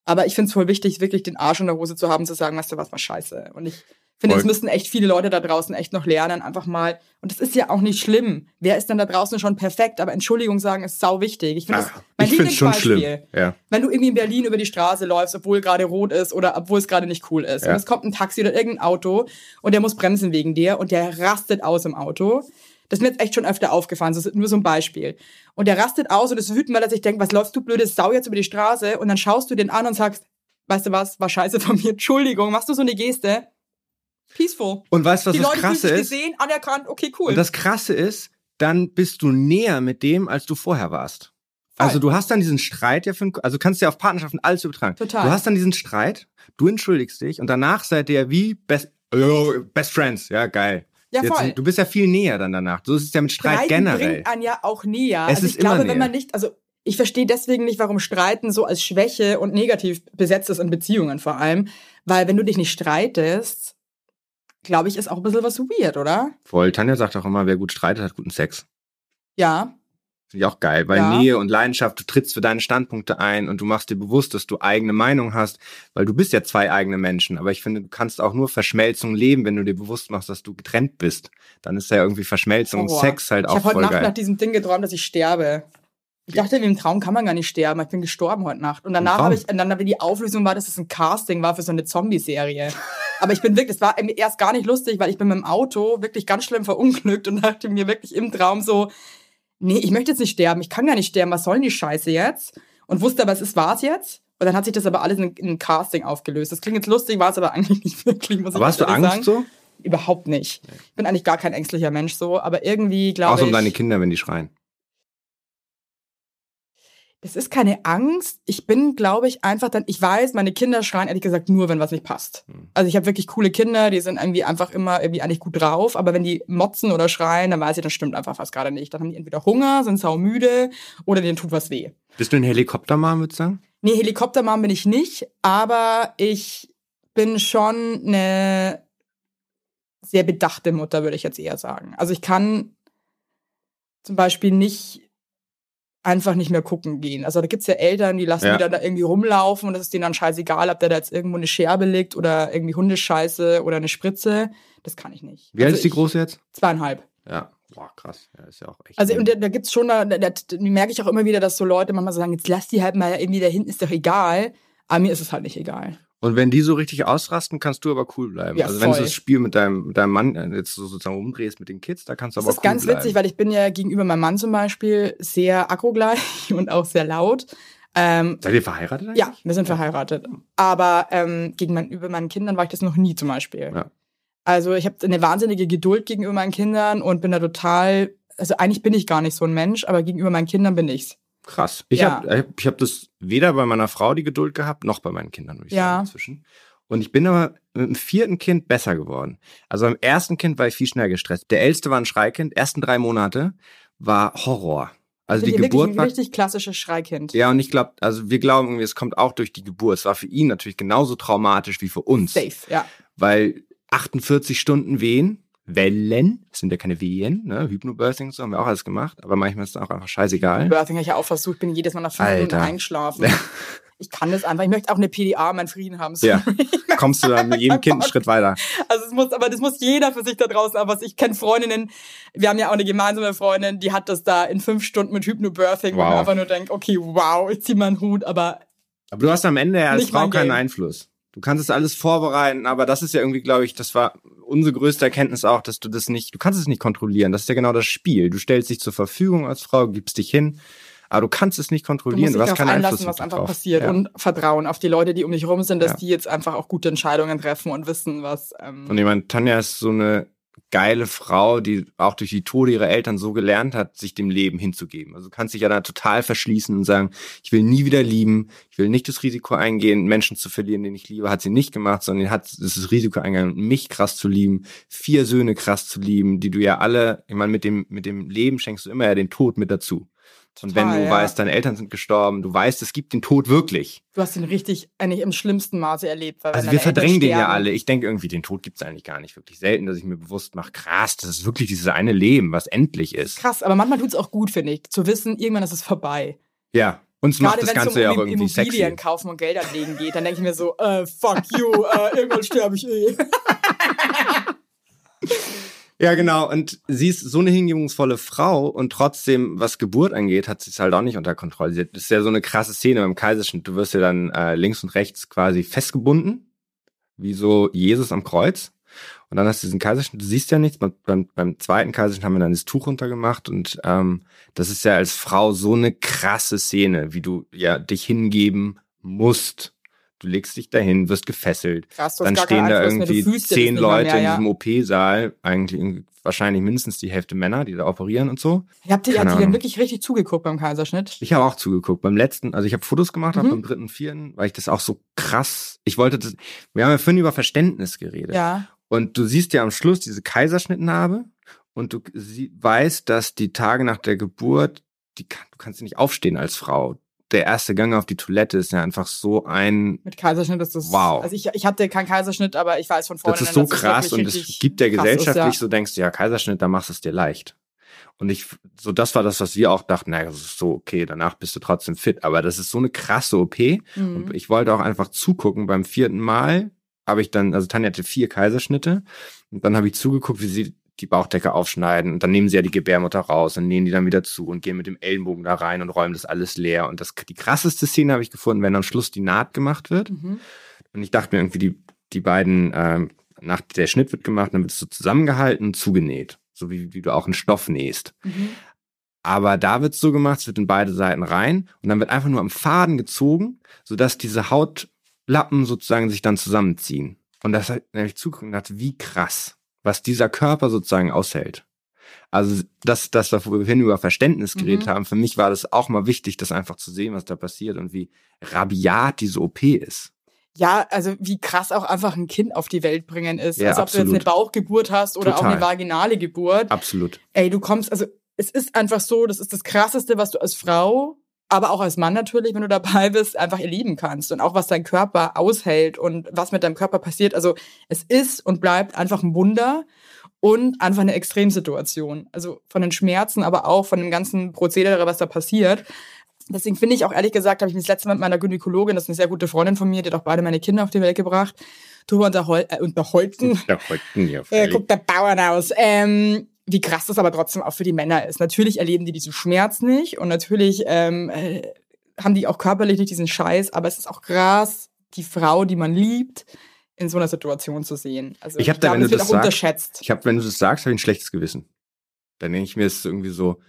B: Aber ich finde es voll wichtig, wirklich den Arsch in der Hose zu haben, zu sagen, weißt du was, mal scheiße. Und ich finde, es müssen echt viele Leute da draußen echt noch lernen, einfach mal. Und das ist ja auch nicht schlimm. Wer ist denn da draußen schon perfekt? Aber Entschuldigung sagen ist sau wichtig. Ich finde das
A: Ah,
B: mein
A: es.
B: Lieblingsbeispiel
A: Ja.
B: wenn du irgendwie in Berlin über die Straße läufst, obwohl gerade rot ist oder obwohl es gerade nicht cool ist.
A: Ja.
B: Und es kommt ein Taxi oder irgendein Auto und der muss bremsen wegen dir und der rastet aus im Auto. Das ist mir jetzt echt schon öfter aufgefallen. Das ist nur so ein Beispiel. Und der rastet aus und ist wütend, weil er sich denkt, was läufst du blöde Sau jetzt über die Straße? Und dann schaust du den an und sagst, weißt du was, war scheiße von mir, Entschuldigung. Machst du so eine Geste? Peaceful.
A: Und weißt du, was
B: die
A: das
B: Leute
A: Krasse
B: sich
A: ist?
B: gesehen, anerkannt, okay, cool.
A: Und das Krasse ist, dann bist du näher mit dem, als du vorher warst.
B: Voll.
A: Also du hast dann diesen Streit ja für, also kannst du ja auf Partnerschaften alles übertragen.
B: Total.
A: Du hast dann diesen Streit, du entschuldigst dich und danach seid ihr wie best, oh, best friends, ja geil.
B: Ja,
A: Jetzt,
B: voll.
A: du bist ja viel näher dann danach. So ist es ja mit Streit
B: Streiten
A: generell.
B: bringt einen ja auch näher.
A: Es
B: also ich glaube,
A: immer
B: wenn
A: näher.
B: man nicht, also ich verstehe deswegen nicht, warum Streiten so als Schwäche und negativ besetzt ist in Beziehungen vor allem, weil wenn du dich nicht streitest, glaube ich, ist auch ein bisschen was weird, oder?
A: Voll. Tanja sagt auch immer, wer gut streitet, hat guten Sex.
B: Ja,
A: Finde ich auch geil, weil
B: Ja.
A: Nähe und Leidenschaft, du trittst für deine Standpunkte ein und du machst dir bewusst, dass du eigene Meinung hast, weil du bist ja zwei eigene Menschen. Aber ich finde, du kannst auch nur Verschmelzung leben, wenn du dir bewusst machst, dass du getrennt bist. Dann ist ja irgendwie Verschmelzung und. Sex halt
B: ich
A: auch
B: habe heute
A: voll
B: Nacht nach diesem Ding geträumt, dass ich sterbe. Ich dachte, im Traum kann man gar nicht sterben. Ich bin gestorben heute Nacht. Und danach habe ich, und dann, wie die Auflösung war, dass es ein Casting war für so eine Zombie-Serie. <laughs> Aber ich bin wirklich, es war erst gar nicht lustig, weil ich bin mit dem Auto wirklich ganz schlimm verunglückt und dachte mir wirklich im Traum so, nee, ich möchte jetzt nicht sterben, ich kann gar nicht sterben, was soll denn die Scheiße jetzt? Und wusste aber, es ist war's jetzt. Und dann hat sich das aber alles in, in ein Casting aufgelöst. Das klingt jetzt lustig, war es aber <laughs> eigentlich nicht wirklich, muss
A: Aber hast du Angst
B: sagen.
A: so?
B: Überhaupt nicht. Ich bin eigentlich gar kein ängstlicher Mensch so, aber irgendwie glaube
A: Außer
B: ich.
A: um deine Kinder, wenn die schreien.
B: Das ist keine Angst. Ich bin, glaube ich, einfach dann, ich weiß, meine Kinder schreien ehrlich gesagt nur, wenn was nicht passt.
A: Hm.
B: Also ich habe wirklich coole Kinder, die sind irgendwie einfach immer irgendwie eigentlich gut drauf, aber wenn die motzen oder schreien, dann weiß ich, das stimmt einfach was gerade nicht. Dann haben die entweder Hunger, sind saumüde oder denen tut was weh.
A: Bist du ein Helikoptermann, würdest du sagen?
B: Nee, Helikoptermann bin ich nicht, aber ich bin schon eine sehr bedachte Mutter, würde ich jetzt eher sagen. Also ich kann zum Beispiel nicht einfach nicht mehr gucken gehen. Also da gibt's ja Eltern, die lassen
A: Ja.
B: die dann da irgendwie rumlaufen und das ist denen dann scheißegal, ob der da jetzt irgendwo eine Scherbe liegt oder irgendwie Hundescheiße oder eine Spritze. Das kann ich nicht.
A: Wie alt
B: also
A: ist die Große jetzt?
B: Zweieinhalb.
A: Ja. Boah, krass. Ja, ist ja auch echt.
B: Also und da, da gibt's schon, da, da, da merke ich auch immer wieder, dass so Leute manchmal so sagen, jetzt lass die halt mal irgendwie da hinten, ist doch egal. Aber mir ist es halt nicht egal.
A: Und wenn die so richtig ausrasten, kannst du aber cool bleiben.
B: Ja,
A: also wenn du
B: voll.
A: das Spiel mit deinem, mit deinem Mann äh, jetzt so sozusagen umdrehst mit den Kids, da kannst du
B: Das
A: aber
B: ist
A: cool
B: ganz
A: bleiben.
B: witzig, weil ich bin ja gegenüber meinem Mann zum Beispiel sehr akkugleich <laughs> und auch sehr laut. Ähm,
A: Seid ihr verheiratet eigentlich?
B: ja, wir sind verheiratet. Aber ähm, gegenüber meinen Kindern war ich das noch nie zum Beispiel.
A: Ja.
B: Also ich habe eine wahnsinnige Geduld gegenüber meinen Kindern und bin da total, also eigentlich bin ich gar nicht so ein Mensch, aber gegenüber meinen Kindern bin ich's.
A: Krass. Ich
B: Ja.
A: habe ich hab das weder bei meiner Frau die Geduld gehabt, noch bei meinen Kindern, würde ich
B: Ja.
A: sagen, inzwischen. Und ich bin aber mit dem vierten Kind besser geworden. Also beim ersten Kind war ich viel schneller gestresst. Der älteste war ein Schreikind, ersten drei Monate war Horror. Also die
B: Bin wirklich
A: Geburt
B: ein
A: war
B: richtig klassisches Schreikind.
A: Ja, und ich glaube, also wir glauben irgendwie, es kommt auch durch die Geburt. Es war für ihn natürlich genauso traumatisch wie für uns.
B: Safe, ja.
A: Weil 48 Stunden Wehen, Wellen, das sind ja keine Wehen, ne? Hypnobirthing so haben wir auch alles gemacht, aber manchmal ist es auch einfach scheißegal.
B: Birthing habe ich ja auch versucht, bin jedes Mal nach fünf Minuten
A: Alter.
B: eingeschlafen. <laughs> Ich kann das einfach. Ich möchte auch eine PDA, meinen Frieden haben.
A: Ja, kommst du dann mit jedem Kind einen Schritt weiter.
B: Also es muss, aber das muss jeder für sich da draußen. Aber ich kenne Freundinnen, wir haben ja auch eine gemeinsame Freundin, die hat das da in fünf Stunden mit Hypnobirthing, wo
A: Wow.
B: man einfach nur denkt, okay, wow, ich zieh mal einen Hut, aber
A: Aber du hast am Ende ja als Frau keinen. Einfluss. Du kannst es alles vorbereiten, aber das ist ja irgendwie, glaube ich, das war unsere größte Erkenntnis auch, dass du das nicht, du kannst es nicht kontrollieren. Das ist ja genau das Spiel. Du stellst dich zur Verfügung als Frau, gibst dich hin, aber du kannst es nicht
B: du
A: kontrollieren.
B: musst
A: Du,
B: dich
A: hast
B: darauf
A: keinen Einfluss
B: einlassen, was einfach
A: drauf.
B: passiert
A: Ja.
B: und Vertrauen auf die Leute, die um dich rum sind, dass
A: Ja.
B: die jetzt einfach auch gute Entscheidungen treffen und wissen, was. Ähm,
A: Und ich meine, Tanja ist so eine geile Frau, die auch durch die Tode ihrer Eltern so gelernt hat, sich dem Leben hinzugeben. Also du kannst dich ja da total verschließen und sagen, ich will nie wieder lieben, ich will nicht das Risiko eingehen, Menschen zu verlieren, den ich liebe, hat sie nicht gemacht, sondern hat das Risiko eingegangen, mich krass zu lieben, vier Söhne krass zu lieben, die du ja alle, ich meine, mit dem, mit dem Leben schenkst du immer ja den Tod mit dazu. Und wenn
B: Total,
A: du
B: ja.
A: weißt, deine Eltern sind gestorben, du weißt, es gibt den Tod wirklich.
B: du hast ihn richtig, eigentlich im schlimmsten Maße erlebt.
A: Also wir verdrängen den ja alle. Ich denke irgendwie, den Tod gibt's eigentlich gar nicht wirklich selten, dass ich mir bewusst mache, krass, das ist wirklich dieses eine Leben, was endlich ist.
B: Krass, aber manchmal tut's auch gut, finde ich, zu wissen, irgendwann ist es vorbei.
A: Ja. Uns macht
B: Gerade
A: das
B: es
A: Ganze
B: um
A: ja auch irgendwie
B: Immobilien
A: sexy.
B: kaufen und Geld anlegen geht, dann denke ich mir so, äh, fuck you, äh, irgendwann sterbe ich eh. <laughs>
A: Ja, genau. Und sie ist so eine hingebungsvolle Frau und trotzdem, was Geburt angeht, hat sie es halt auch nicht unter Kontrolle. Das ist ja so eine krasse Szene beim Kaiserschnitt. Du wirst ja dann äh, links und rechts quasi festgebunden, wie so Jesus am Kreuz. Und dann hast du diesen Kaiserschnitt, du siehst ja nichts. Beim, beim, beim zweiten Kaiserschnitt haben wir dann das Tuch runtergemacht und ähm, das ist ja als Frau so eine krasse Szene, wie du ja dich hingeben musst. Du legst dich dahin, wirst gefesselt.
B: Krass,
A: Dann stehen da irgendwie
B: das
A: zehn Leute
B: mehr,
A: in
B: ja.
A: diesem OP-Saal, eigentlich wahrscheinlich mindestens die Hälfte Männer, die da operieren und so.
B: Habt ihr
A: Ahnung.
B: denn wirklich richtig zugeguckt beim Kaiserschnitt?
A: Ich habe auch zugeguckt. Beim letzten, also ich habe Fotos gemacht,
B: Mhm.
A: beim dritten, vierten, weil ich das auch so krass, ich wollte das, wir haben ja vorhin über Verständnis geredet.
B: Ja.
A: Und du siehst ja am Schluss diese Kaiserschnittnarbe und du sie, weißt, dass die Tage nach der Geburt, die, du kannst ja nicht aufstehen als Frau. Der erste Gang auf die Toilette ist ja einfach so ein,
B: Mit Kaiserschnitt ist das.
A: Wow.
B: Also ich, ich hatte keinen Kaiserschnitt, aber ich weiß von vorne.
A: das ist so krass und es gibt der gesellschaftlich so denkst du, ja, Kaiserschnitt, da machst du es dir leicht. Und ich, so das war das, was wir auch dachten, naja, das ist so okay, danach bist du trotzdem fit. Aber das ist so eine krasse OP.
B: Mhm.
A: Und ich wollte auch einfach zugucken. Beim vierten Mal habe ich dann, also Tanja hatte vier Kaiserschnitte und dann habe ich zugeguckt, wie sie die Bauchdecke aufschneiden und dann nehmen sie ja die Gebärmutter raus und nähen die dann wieder zu und gehen mit dem Ellenbogen da rein und räumen das alles leer. Und das, die krasseste Szene habe ich gefunden, wenn am Schluss die Naht gemacht wird.
B: Mhm.
A: Und ich dachte mir irgendwie, die die beiden, ähm, nach der Schnitt wird gemacht, dann wird es so zusammengehalten und zugenäht. So wie, wie du auch einen Stoff nähst.
B: Mhm.
A: Aber da wird es so gemacht, es wird in beide Seiten rein und dann wird einfach nur am Faden gezogen, sodass diese Hautlappen sozusagen sich dann zusammenziehen. Und das hat nämlich zugeguckt und dachte, wie krass, was dieser Körper sozusagen aushält. Also das, das, was wir vorhin über Verständnis geredet
B: Mhm.
A: haben, für mich war das auch mal wichtig, das einfach zu sehen, was da passiert und wie rabiat diese OP ist.
B: Ja, also wie krass auch einfach ein Kind auf die Welt bringen ist.
A: Ja,
B: also ob du jetzt eine
A: absolut.
B: Bauchgeburt hast oder auch eine
A: Total.
B: vaginale Geburt.
A: Absolut.
B: Ey, du kommst, also es ist einfach so, das ist das Krasseste, was du als Frau, aber auch als Mann natürlich, wenn du dabei bist, einfach erleben kannst. Und auch was dein Körper aushält und was mit deinem Körper passiert. Also es ist und bleibt einfach ein Wunder und einfach eine Extremsituation. Also von den Schmerzen, aber auch von dem ganzen Prozedere, was da passiert. Deswegen finde ich auch ehrlich gesagt, habe ich mich das letzte Mal mit meiner Gynäkologin, das ist eine sehr gute Freundin von mir, die hat auch beide meine Kinder auf die Welt gebracht, drüber unterhol äh, unterholten.
A: Heute ja,
B: Äh, guckt der Bauern aus. Ähm, wie krass das aber trotzdem auch für die Männer ist. Natürlich erleben die diesen Schmerz nicht und natürlich ähm, äh, haben die auch körperlich nicht diesen Scheiß, aber es ist auch krass, die Frau, die man liebt, in so einer Situation zu sehen. Also
A: Ich hab da, wenn du das sagst-
B: unterschätzt.
A: Ich habe, wenn du das sagst, habe ich ein schlechtes Gewissen. Dann denke ich mir, es ist irgendwie so,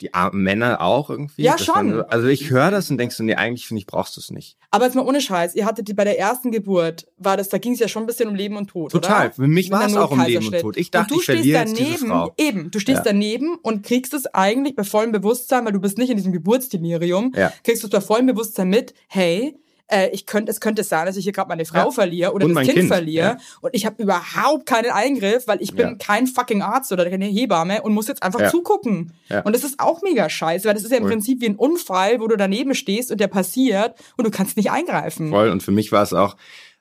A: die armen Männer auch irgendwie.
B: Ja,
A: Das
B: schon.
A: dann so- Also ich höre das und denkst du, nee, eigentlich finde ich, brauchst du es nicht.
B: Aber jetzt mal ohne Scheiß, ihr hattet die, bei der ersten Geburt, war das, da ging es ja schon ein bisschen um Leben und Tod,
A: Total.
B: oder?
A: Für mich war es auch um Leben und. Tod. Ich dachte,
B: du
A: ich
B: stehst
A: verliere jetzt diese
B: daneben,
A: Frau.
B: eben, du stehst
A: Ja.
B: daneben und kriegst es eigentlich bei vollem Bewusstsein, weil du bist nicht in diesem Geburtsdelirium,
A: Ja.
B: kriegst du es bei vollem Bewusstsein mit, hey, äh, ich könnte, es könnte sein, dass ich hier gerade meine Frau
A: Ja.
B: verliere oder
A: Und
B: das Kind,
A: Kind,
B: verliere
A: ja.
B: und ich habe überhaupt keinen Eingriff, weil ich bin
A: Ja.
B: kein fucking Arzt oder keine Hebamme und muss jetzt einfach zugucken. Und das ist auch mega scheiße, weil das ist ja im
A: Voll.
B: Prinzip wie ein Unfall, wo du daneben stehst und der passiert und du kannst nicht eingreifen.
A: Voll. Und für mich war es auch,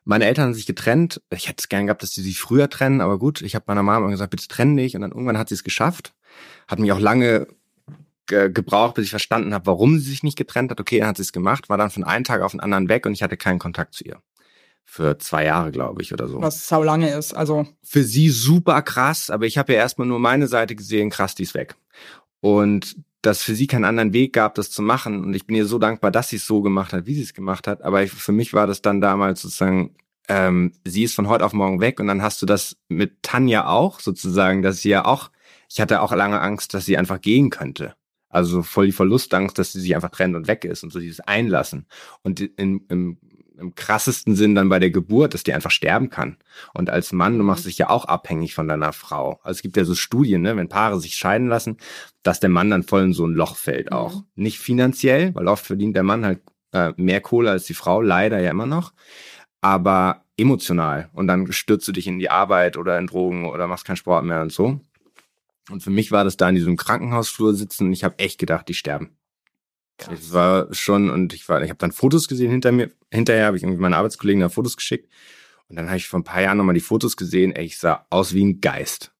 A: meine Eltern haben sich getrennt. Ich hätte es gern gehabt, dass die sich früher trennen, aber gut, ich habe meiner Mama gesagt, bitte trenn dich. Und dann irgendwann hat sie es geschafft. Hat mich auch lange ge gebraucht, bis ich verstanden habe, warum sie sich nicht getrennt hat. Okay, dann hat sie es gemacht, war dann von einem Tag auf den anderen weg und ich hatte keinen Kontakt zu ihr. Für zwei Jahre, glaube ich, oder so.
B: Was sau lange ist. Also
A: für sie super krass, aber ich habe ja erstmal nur meine Seite gesehen, krass, die ist weg. Und dass für sie keinen anderen Weg gab, das zu machen. Und ich bin ihr so dankbar, dass sie es so gemacht hat, wie sie es gemacht hat. Aber ich, für mich war das dann damals sozusagen, ähm, sie ist von heute auf morgen weg und dann hast du das mit Tanja auch sozusagen, dass sie ja auch, ich hatte auch lange Angst, dass sie einfach gehen könnte. Also voll die Verlustangst, dass sie sich einfach trennt und weg ist und so dieses Einlassen. Und in, im, im krassesten Sinn dann bei der Geburt, dass die einfach sterben kann. Und als Mann, du machst dich ja auch abhängig von deiner Frau. Also es gibt ja so Studien, ne, wenn Paare sich scheiden lassen, dass der Mann dann voll in so ein Loch fällt auch.
B: Mhm.
A: Nicht finanziell, weil oft verdient der Mann halt äh, mehr Kohle als die Frau, leider ja immer noch. Aber emotional. Und dann stürzt du dich in die Arbeit oder in Drogen oder machst keinen Sport mehr und so. Und für mich war das da in diesem Krankenhausflur sitzen und ich habe echt gedacht, die sterben. Es war schon, und ich war, ich habe dann Fotos gesehen hinter mir, hinterher habe ich irgendwie meine Arbeitskollegen da Fotos geschickt. Und dann habe ich vor ein paar Jahren nochmal die Fotos gesehen, ey, ich sah aus wie ein Geist.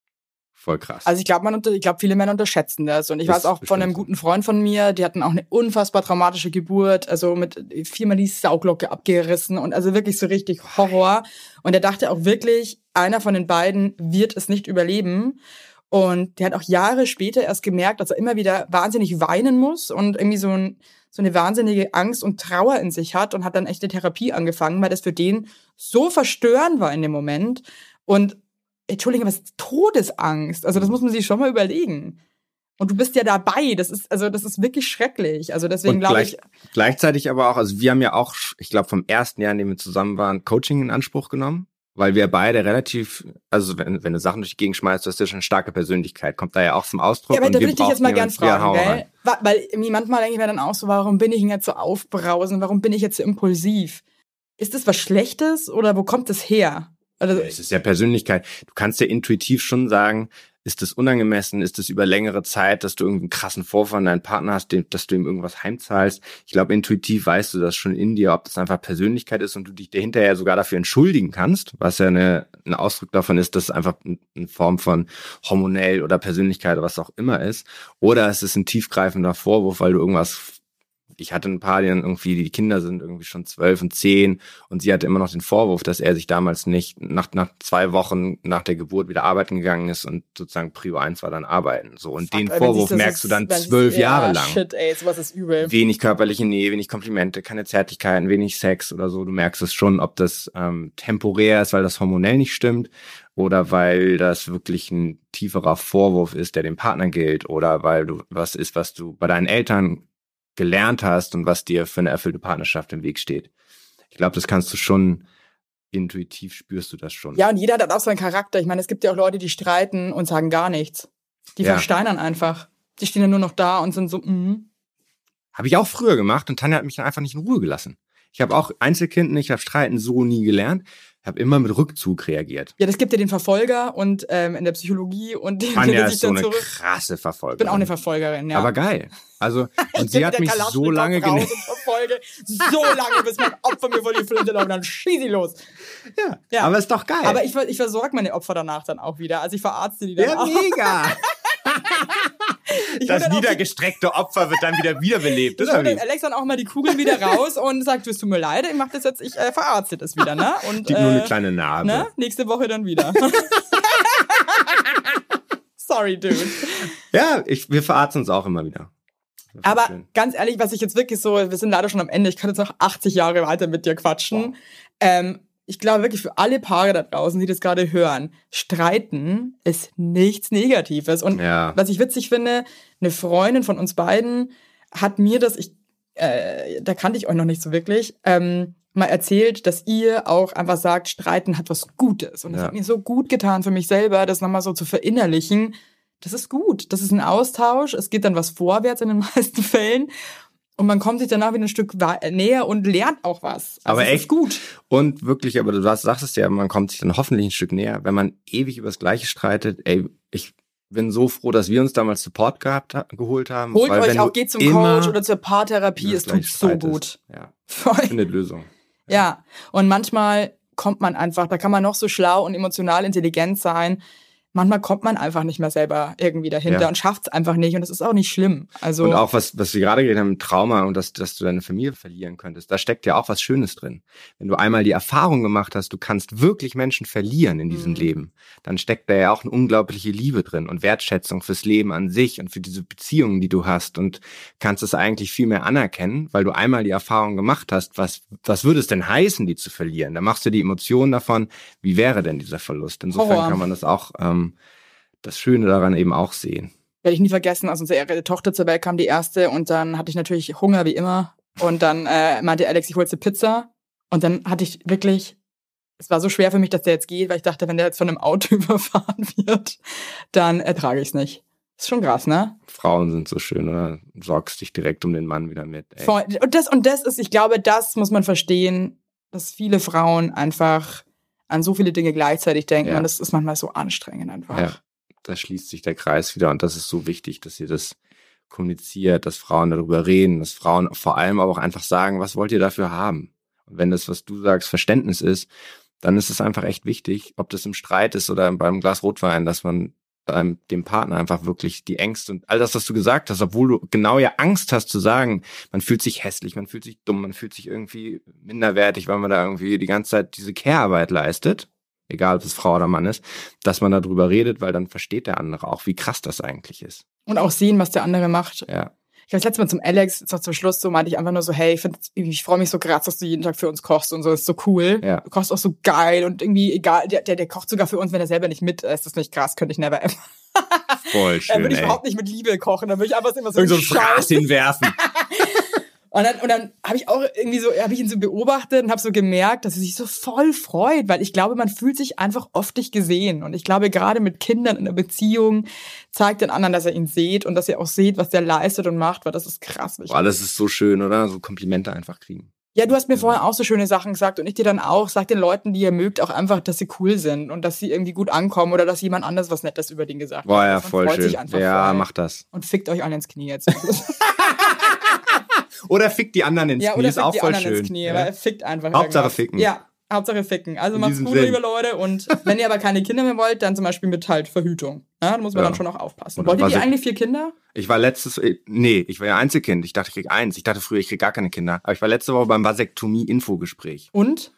A: Voll krass.
B: Also ich glaube, man unter, ich glaube, viele Männer unterschätzen das. Und ich
A: Das
B: weiß auch von einem guten Freund von mir, die hatten auch eine unfassbar traumatische Geburt, also mit viermal die Sauglocke abgerissen und also wirklich so richtig Horror. Und er dachte auch wirklich, einer von den beiden wird es nicht überleben. Und der hat auch Jahre später erst gemerkt, dass er immer wieder wahnsinnig weinen muss und irgendwie so, ein, so eine wahnsinnige Angst und Trauer in sich hat und hat dann echt eine Therapie angefangen, weil das für den so verstörend war in dem Moment. Und Entschuldigung, was ist Todesangst? Also das muss man sich schon mal überlegen. Und du bist ja dabei. Das ist also das ist wirklich schrecklich. Also deswegen glaube
A: gleich,
B: ich,
A: gleichzeitig aber auch, also wir haben ja auch, ich glaube, vom ersten Jahr, in dem wir zusammen waren, Coaching in Anspruch genommen, weil wir beide relativ, also wenn, wenn du Sachen durch die Gegend schmeißt, du hast ja schon eine starke Persönlichkeit, kommt da ja auch zum Ausdruck.
B: ja, aber da würde ich dich jetzt mal gern
A: Ja,
B: fragen, gell? Weil irgendwie manchmal denke ich mir dann auch so, warum bin ich denn jetzt so aufbrausend? Warum bin ich jetzt so impulsiv? Ist das was Schlechtes oder wo kommt das her? Also,
A: Es ist ja Persönlichkeit. Du kannst ja intuitiv schon sagen, ist es unangemessen, ist es über längere Zeit, dass du irgendeinen krassen Vorfall an deinen Partner hast, dem, dass du ihm irgendwas heimzahlst. Ich glaube, intuitiv weißt du das schon in dir, ob das einfach Persönlichkeit ist und du dich hinterher sogar dafür entschuldigen kannst, was ja eine, ein Ausdruck davon ist, dass es einfach eine Form von hormonell oder Persönlichkeit oder was auch immer ist. Oder es ist ein tiefgreifender Vorwurf, weil du irgendwas ich hatte ein paar, die dann irgendwie, die Kinder sind irgendwie schon zwölf und zehn und sie hatte immer noch den Vorwurf, dass er sich damals nicht nach, nach zwei Wochen nach der Geburt wieder arbeiten gegangen ist und sozusagen Prio eins war dann arbeiten. So und
B: Fuck,
A: den Vorwurf
B: das
A: merkst du dann zwölf
B: ja,
A: Jahre lang.
B: Shit, ey, sowas ist übel.
A: Wenig körperliche Nähe, wenig Komplimente, keine Zärtlichkeiten, wenig Sex oder so. Du merkst es schon, ob das ähm, temporär ist, weil das hormonell nicht stimmt oder weil das wirklich ein tieferer Vorwurf ist, der dem Partner gilt oder weil du was ist, was du bei deinen Eltern gelernt hast und was dir für eine erfüllte Partnerschaft im Weg steht. Ich glaube, das kannst du schon intuitiv spürst du das schon.
B: Ja, und jeder hat auch seinen Charakter. Ich meine, es gibt ja auch Leute, die streiten und sagen gar nichts. Die
A: Ja.
B: versteinern einfach. Die stehen dann nur noch da und sind so, mhm.
A: Habe ich auch früher gemacht und Tanja hat mich dann einfach nicht in Ruhe gelassen. Ich habe auch Einzelkind, ich habe Streiten so nie gelernt, habe immer mit Rückzug reagiert.
B: Ja, das gibt ja den Verfolger und ähm, in der Psychologie und den findet
A: ist so eine
B: zurück.
A: krasse Verfolgerin.
B: Ich bin auch eine Verfolgerin, ja.
A: Aber geil. Also, <laughs> und sie hat mich so lange genervt.
B: und so lange, bis mein Opfer mir vor die Flinte läuft, dann schieß ich los.
A: Ja,
B: Ja.
A: aber ist doch geil.
B: Aber ich, ich versorge meine Opfer danach dann auch wieder. Also ich verarzte die dann
A: ja, mega. <laughs>
B: Ich
A: Das niedergestreckte Opfer wird dann wieder wiederbelebt,
B: Ich
A: oder
B: dem Alex dann auch mal die Kugeln wieder raus und sagt, es tut mir leid, ich mach das jetzt, ich äh, verarzte das wieder, ne? Und,
A: Gibt nur eine
B: äh,
A: kleine Narbe.
B: ne? Nächste Woche dann wieder. <laughs> Sorry, dude.
A: Ja, ich, wir verarzten uns auch immer wieder.
B: Aber
A: schön.
B: ganz ehrlich, was ich jetzt wirklich so, wir sind leider schon am Ende, ich kann jetzt noch 80 Jahre weiter mit dir quatschen. Ähm, ich glaube wirklich für alle Paare da draußen, die das gerade hören, streiten ist nichts Negatives. Und
A: Ja.
B: was ich witzig finde, eine Freundin von uns beiden hat mir das, ich, äh, da kannte ich euch noch nicht so wirklich, ähm, mal erzählt, dass ihr auch einfach sagt, streiten hat was Gutes. Und das
A: Ja.
B: hat mir so gut getan für mich selber, das nochmal so zu verinnerlichen. Das ist gut. Das ist ein Austausch. Es geht dann was vorwärts in den <laughs> meisten Fällen. Und man kommt sich danach wieder ein Stück wa- näher und lernt auch was. Also
A: Aber echt
B: gut.
A: Und wirklich, aber du sagst es ja, man kommt sich dann hoffentlich ein Stück näher. Wenn man ewig über das Gleiche streitet, ey, ich bin so froh, dass wir uns damals Support gehabt, ha- geholt haben.
B: Holt euch auch, geht zum Coach oder zur Paartherapie. Es tut so gut.
A: Ja, findet Lösung.
B: Ja, und manchmal kommt man einfach, da kann man noch so schlau und emotional intelligent sein. Manchmal kommt man einfach nicht mehr selber irgendwie dahinter
A: Ja.
B: und schafft es einfach nicht. Und das ist auch nicht schlimm. Also
A: Und auch was, was wir gerade geredet haben, Trauma und dass, dass du deine Familie verlieren könntest, da steckt ja auch was Schönes drin. Wenn du einmal die Erfahrung gemacht hast, du kannst wirklich Menschen verlieren in diesem
B: Mhm.
A: Leben, dann steckt da ja auch eine unglaubliche Liebe drin und Wertschätzung fürs Leben an sich und für diese Beziehungen, die du hast und kannst es eigentlich viel mehr anerkennen, weil du einmal die Erfahrung gemacht hast, was, was würde es denn heißen, die zu verlieren? Da machst du die Emotionen davon, wie wäre denn dieser Verlust? Insofern
B: Horror.
A: kann man das auch, ähm, das Schöne daran eben auch sehen.
B: werde ich nie vergessen, als unsere Tochter zur Welt kam, die erste, und dann hatte ich natürlich Hunger wie immer. Und dann äh, meinte Alex, ich hol jetzt eine Pizza. Und dann hatte ich wirklich, es war so schwer für mich, dass der jetzt geht, weil ich dachte, wenn der jetzt von einem Auto <laughs> überfahren wird, dann ertrage ich es nicht. Ist schon krass, ne?
A: Frauen sind so schön, oder? Du sorgst dich direkt um den Mann wieder mit. Ey.
B: Und das, und das ist, ich glaube, das muss man verstehen, dass viele Frauen einfach an so viele Dinge gleichzeitig denken.
A: Ja.
B: Und das ist manchmal so anstrengend einfach.
A: Ja, da schließt sich der Kreis wieder und das ist so wichtig, dass ihr das kommuniziert, dass Frauen darüber reden, dass Frauen vor allem aber auch einfach sagen, was wollt ihr dafür haben? Und wenn das, was du sagst, Verständnis ist, dann ist es einfach echt wichtig, ob das im Streit ist oder beim Glas Rotwein, dass man beim dem Partner einfach wirklich die Ängste und all das, was du gesagt hast, obwohl du genau ja Angst hast zu sagen, man fühlt sich hässlich, man fühlt sich dumm, man fühlt sich irgendwie minderwertig, weil man da irgendwie die ganze Zeit diese Care-Arbeit leistet, egal ob es Frau oder Mann ist, dass man darüber redet, weil dann versteht der andere auch, wie krass das eigentlich ist.
B: Und auch sehen, was der andere macht.
A: Ja.
B: Ich habe das letzte Mal zum Alex, jetzt noch zum Schluss, so meinte ich einfach nur so, hey, ich, find, ich freue mich so krass, dass du jeden Tag für uns kochst und so, ist so cool.
A: Ja.
B: Du kochst auch so geil und irgendwie egal, der, der, der kocht sogar für uns, wenn er selber nicht mit ist. Das ist nicht krass, könnte ich never ever.
A: Voll <laughs> schön,
B: würde ich
A: ey.
B: überhaupt nicht mit Liebe kochen, dann würde ich einfach immer so,
A: Irgend so ein
B: einen
A: Fraß hinwerfen. <laughs>
B: Und dann, und dann habe ich auch irgendwie so, habe ich ihn so beobachtet und habe so gemerkt, dass er sich so voll freut, weil ich glaube, man fühlt sich einfach oft nicht gesehen. Und ich glaube, gerade mit Kindern in der Beziehung zeigt den anderen, dass er ihn sieht und dass er auch sieht, was der leistet und macht, weil das ist krass.
A: Boah, das ist so schön, oder? So Komplimente einfach kriegen.
B: Ja, du hast mir vorher auch so schöne Sachen gesagt und ich dir dann auch, sag den Leuten, die ihr mögt, auch einfach, dass sie cool sind und dass sie irgendwie gut ankommen oder dass jemand anders was Nettes über den gesagt
A: Boah,
B: hat.
A: ja,
B: Man
A: voll schön. Ja,
B: voll.
A: mach das.
B: Und fickt euch alle ins Knie jetzt. <laughs> <laughs>
A: Oder fick die anderen ins
B: ja,
A: Knie,
B: oder
A: ist
B: fickt
A: auch voll
B: anderen
A: schön.
B: ins Knie,
A: Ja.
B: aber er fickt einfach
A: Hauptsache
B: irgendwas.
A: ficken.
B: Ja, Hauptsache ficken. Also macht's gut,
A: Sinn.
B: liebe Leute. Und wenn ihr aber keine Kinder mehr wollt, dann zum Beispiel mit halt Verhütung. Ja, da muss man
A: Ja.
B: dann schon auch aufpassen.
A: Was
B: ihr
A: ich-
B: eigentlich vier Kinder?
A: Ich war letztes, äh, nee, ich war ja Einzelkind. Ich dachte, ich krieg eins. Ich dachte früher, ich krieg gar keine Kinder. Aber ich war letzte Woche beim Vasektomie-Infogespräch.
B: Und?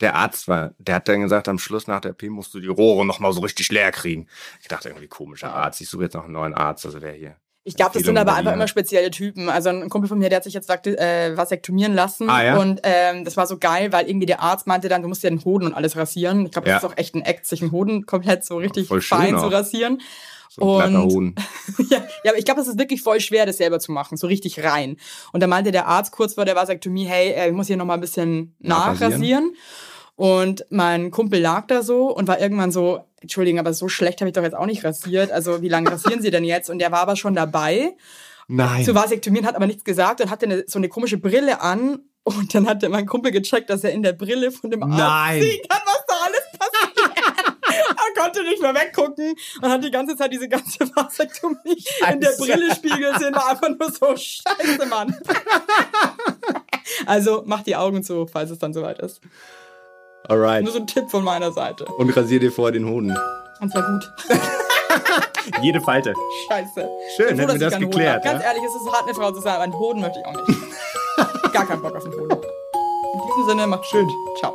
A: Der Arzt war, der hat dann gesagt, am Schluss nach der P musst du die Rohre nochmal so richtig leer kriegen. Ich dachte irgendwie, komischer Arzt. Ich suche jetzt noch einen neuen Arzt. Also wer hier?
B: Ich glaube, das sind aber einfach
A: Ihnen.
B: immer spezielle Typen. Also ein Kumpel von mir, der hat sich jetzt äh, vasektomieren lassen.
A: Ah, ja?
B: Und ähm, das war so geil, weil irgendwie der Arzt meinte dann, du musst dir den Hoden und alles rasieren. Ich glaube, das
A: Ja.
B: ist auch echt ein Act, sich den Hoden komplett so richtig
A: schön
B: fein
A: auch.
B: zu rasieren.
A: So
B: Und-
A: Hoden. <laughs>
B: ja, ja, aber ich glaube, es ist wirklich voll schwer, das selber zu machen, so richtig rein. Und da meinte der Arzt kurz vor der Vasektomie, hey, äh, ich muss hier noch mal ein bisschen
A: Nachrasieren.
B: nachrasieren. Und mein Kumpel lag da so und war irgendwann so, Entschuldigung, aber so schlecht habe ich doch jetzt auch nicht rasiert. Also wie lange rasieren Sie denn jetzt? Und der war aber schon dabei
A: Nein.
B: zu vasektomieren, hat aber nichts gesagt und hatte eine, so eine komische Brille an. Und dann hat der, mein Kumpel gecheckt, dass er in der Brille von dem Arzt
A: Nein.
B: sehen kann, was da alles passiert. <laughs> er konnte nicht mehr weggucken und hat die ganze Zeit diese ganze Vasektomie in der
A: Scheiße.
B: Brille spiegeln sehen. War einfach nur so, scheiße, Mann. <laughs> also macht die Augen zu, falls es dann soweit ist.
A: Alright.
B: Nur so ein Tipp von meiner Seite.
A: Und rasier dir vorher den Hoden.
B: Und zwar gut. <laughs>
A: Jede Falte.
B: Scheiße.
A: Schön,
B: froh,
A: hätten wir das geklärt.
B: Ganz ehrlich, es ist hart, eine Frau zu sein, aber einen Hoden möchte ich auch nicht. <laughs> Gar keinen Bock auf den Hoden. In diesem Sinne, macht schön. Ciao.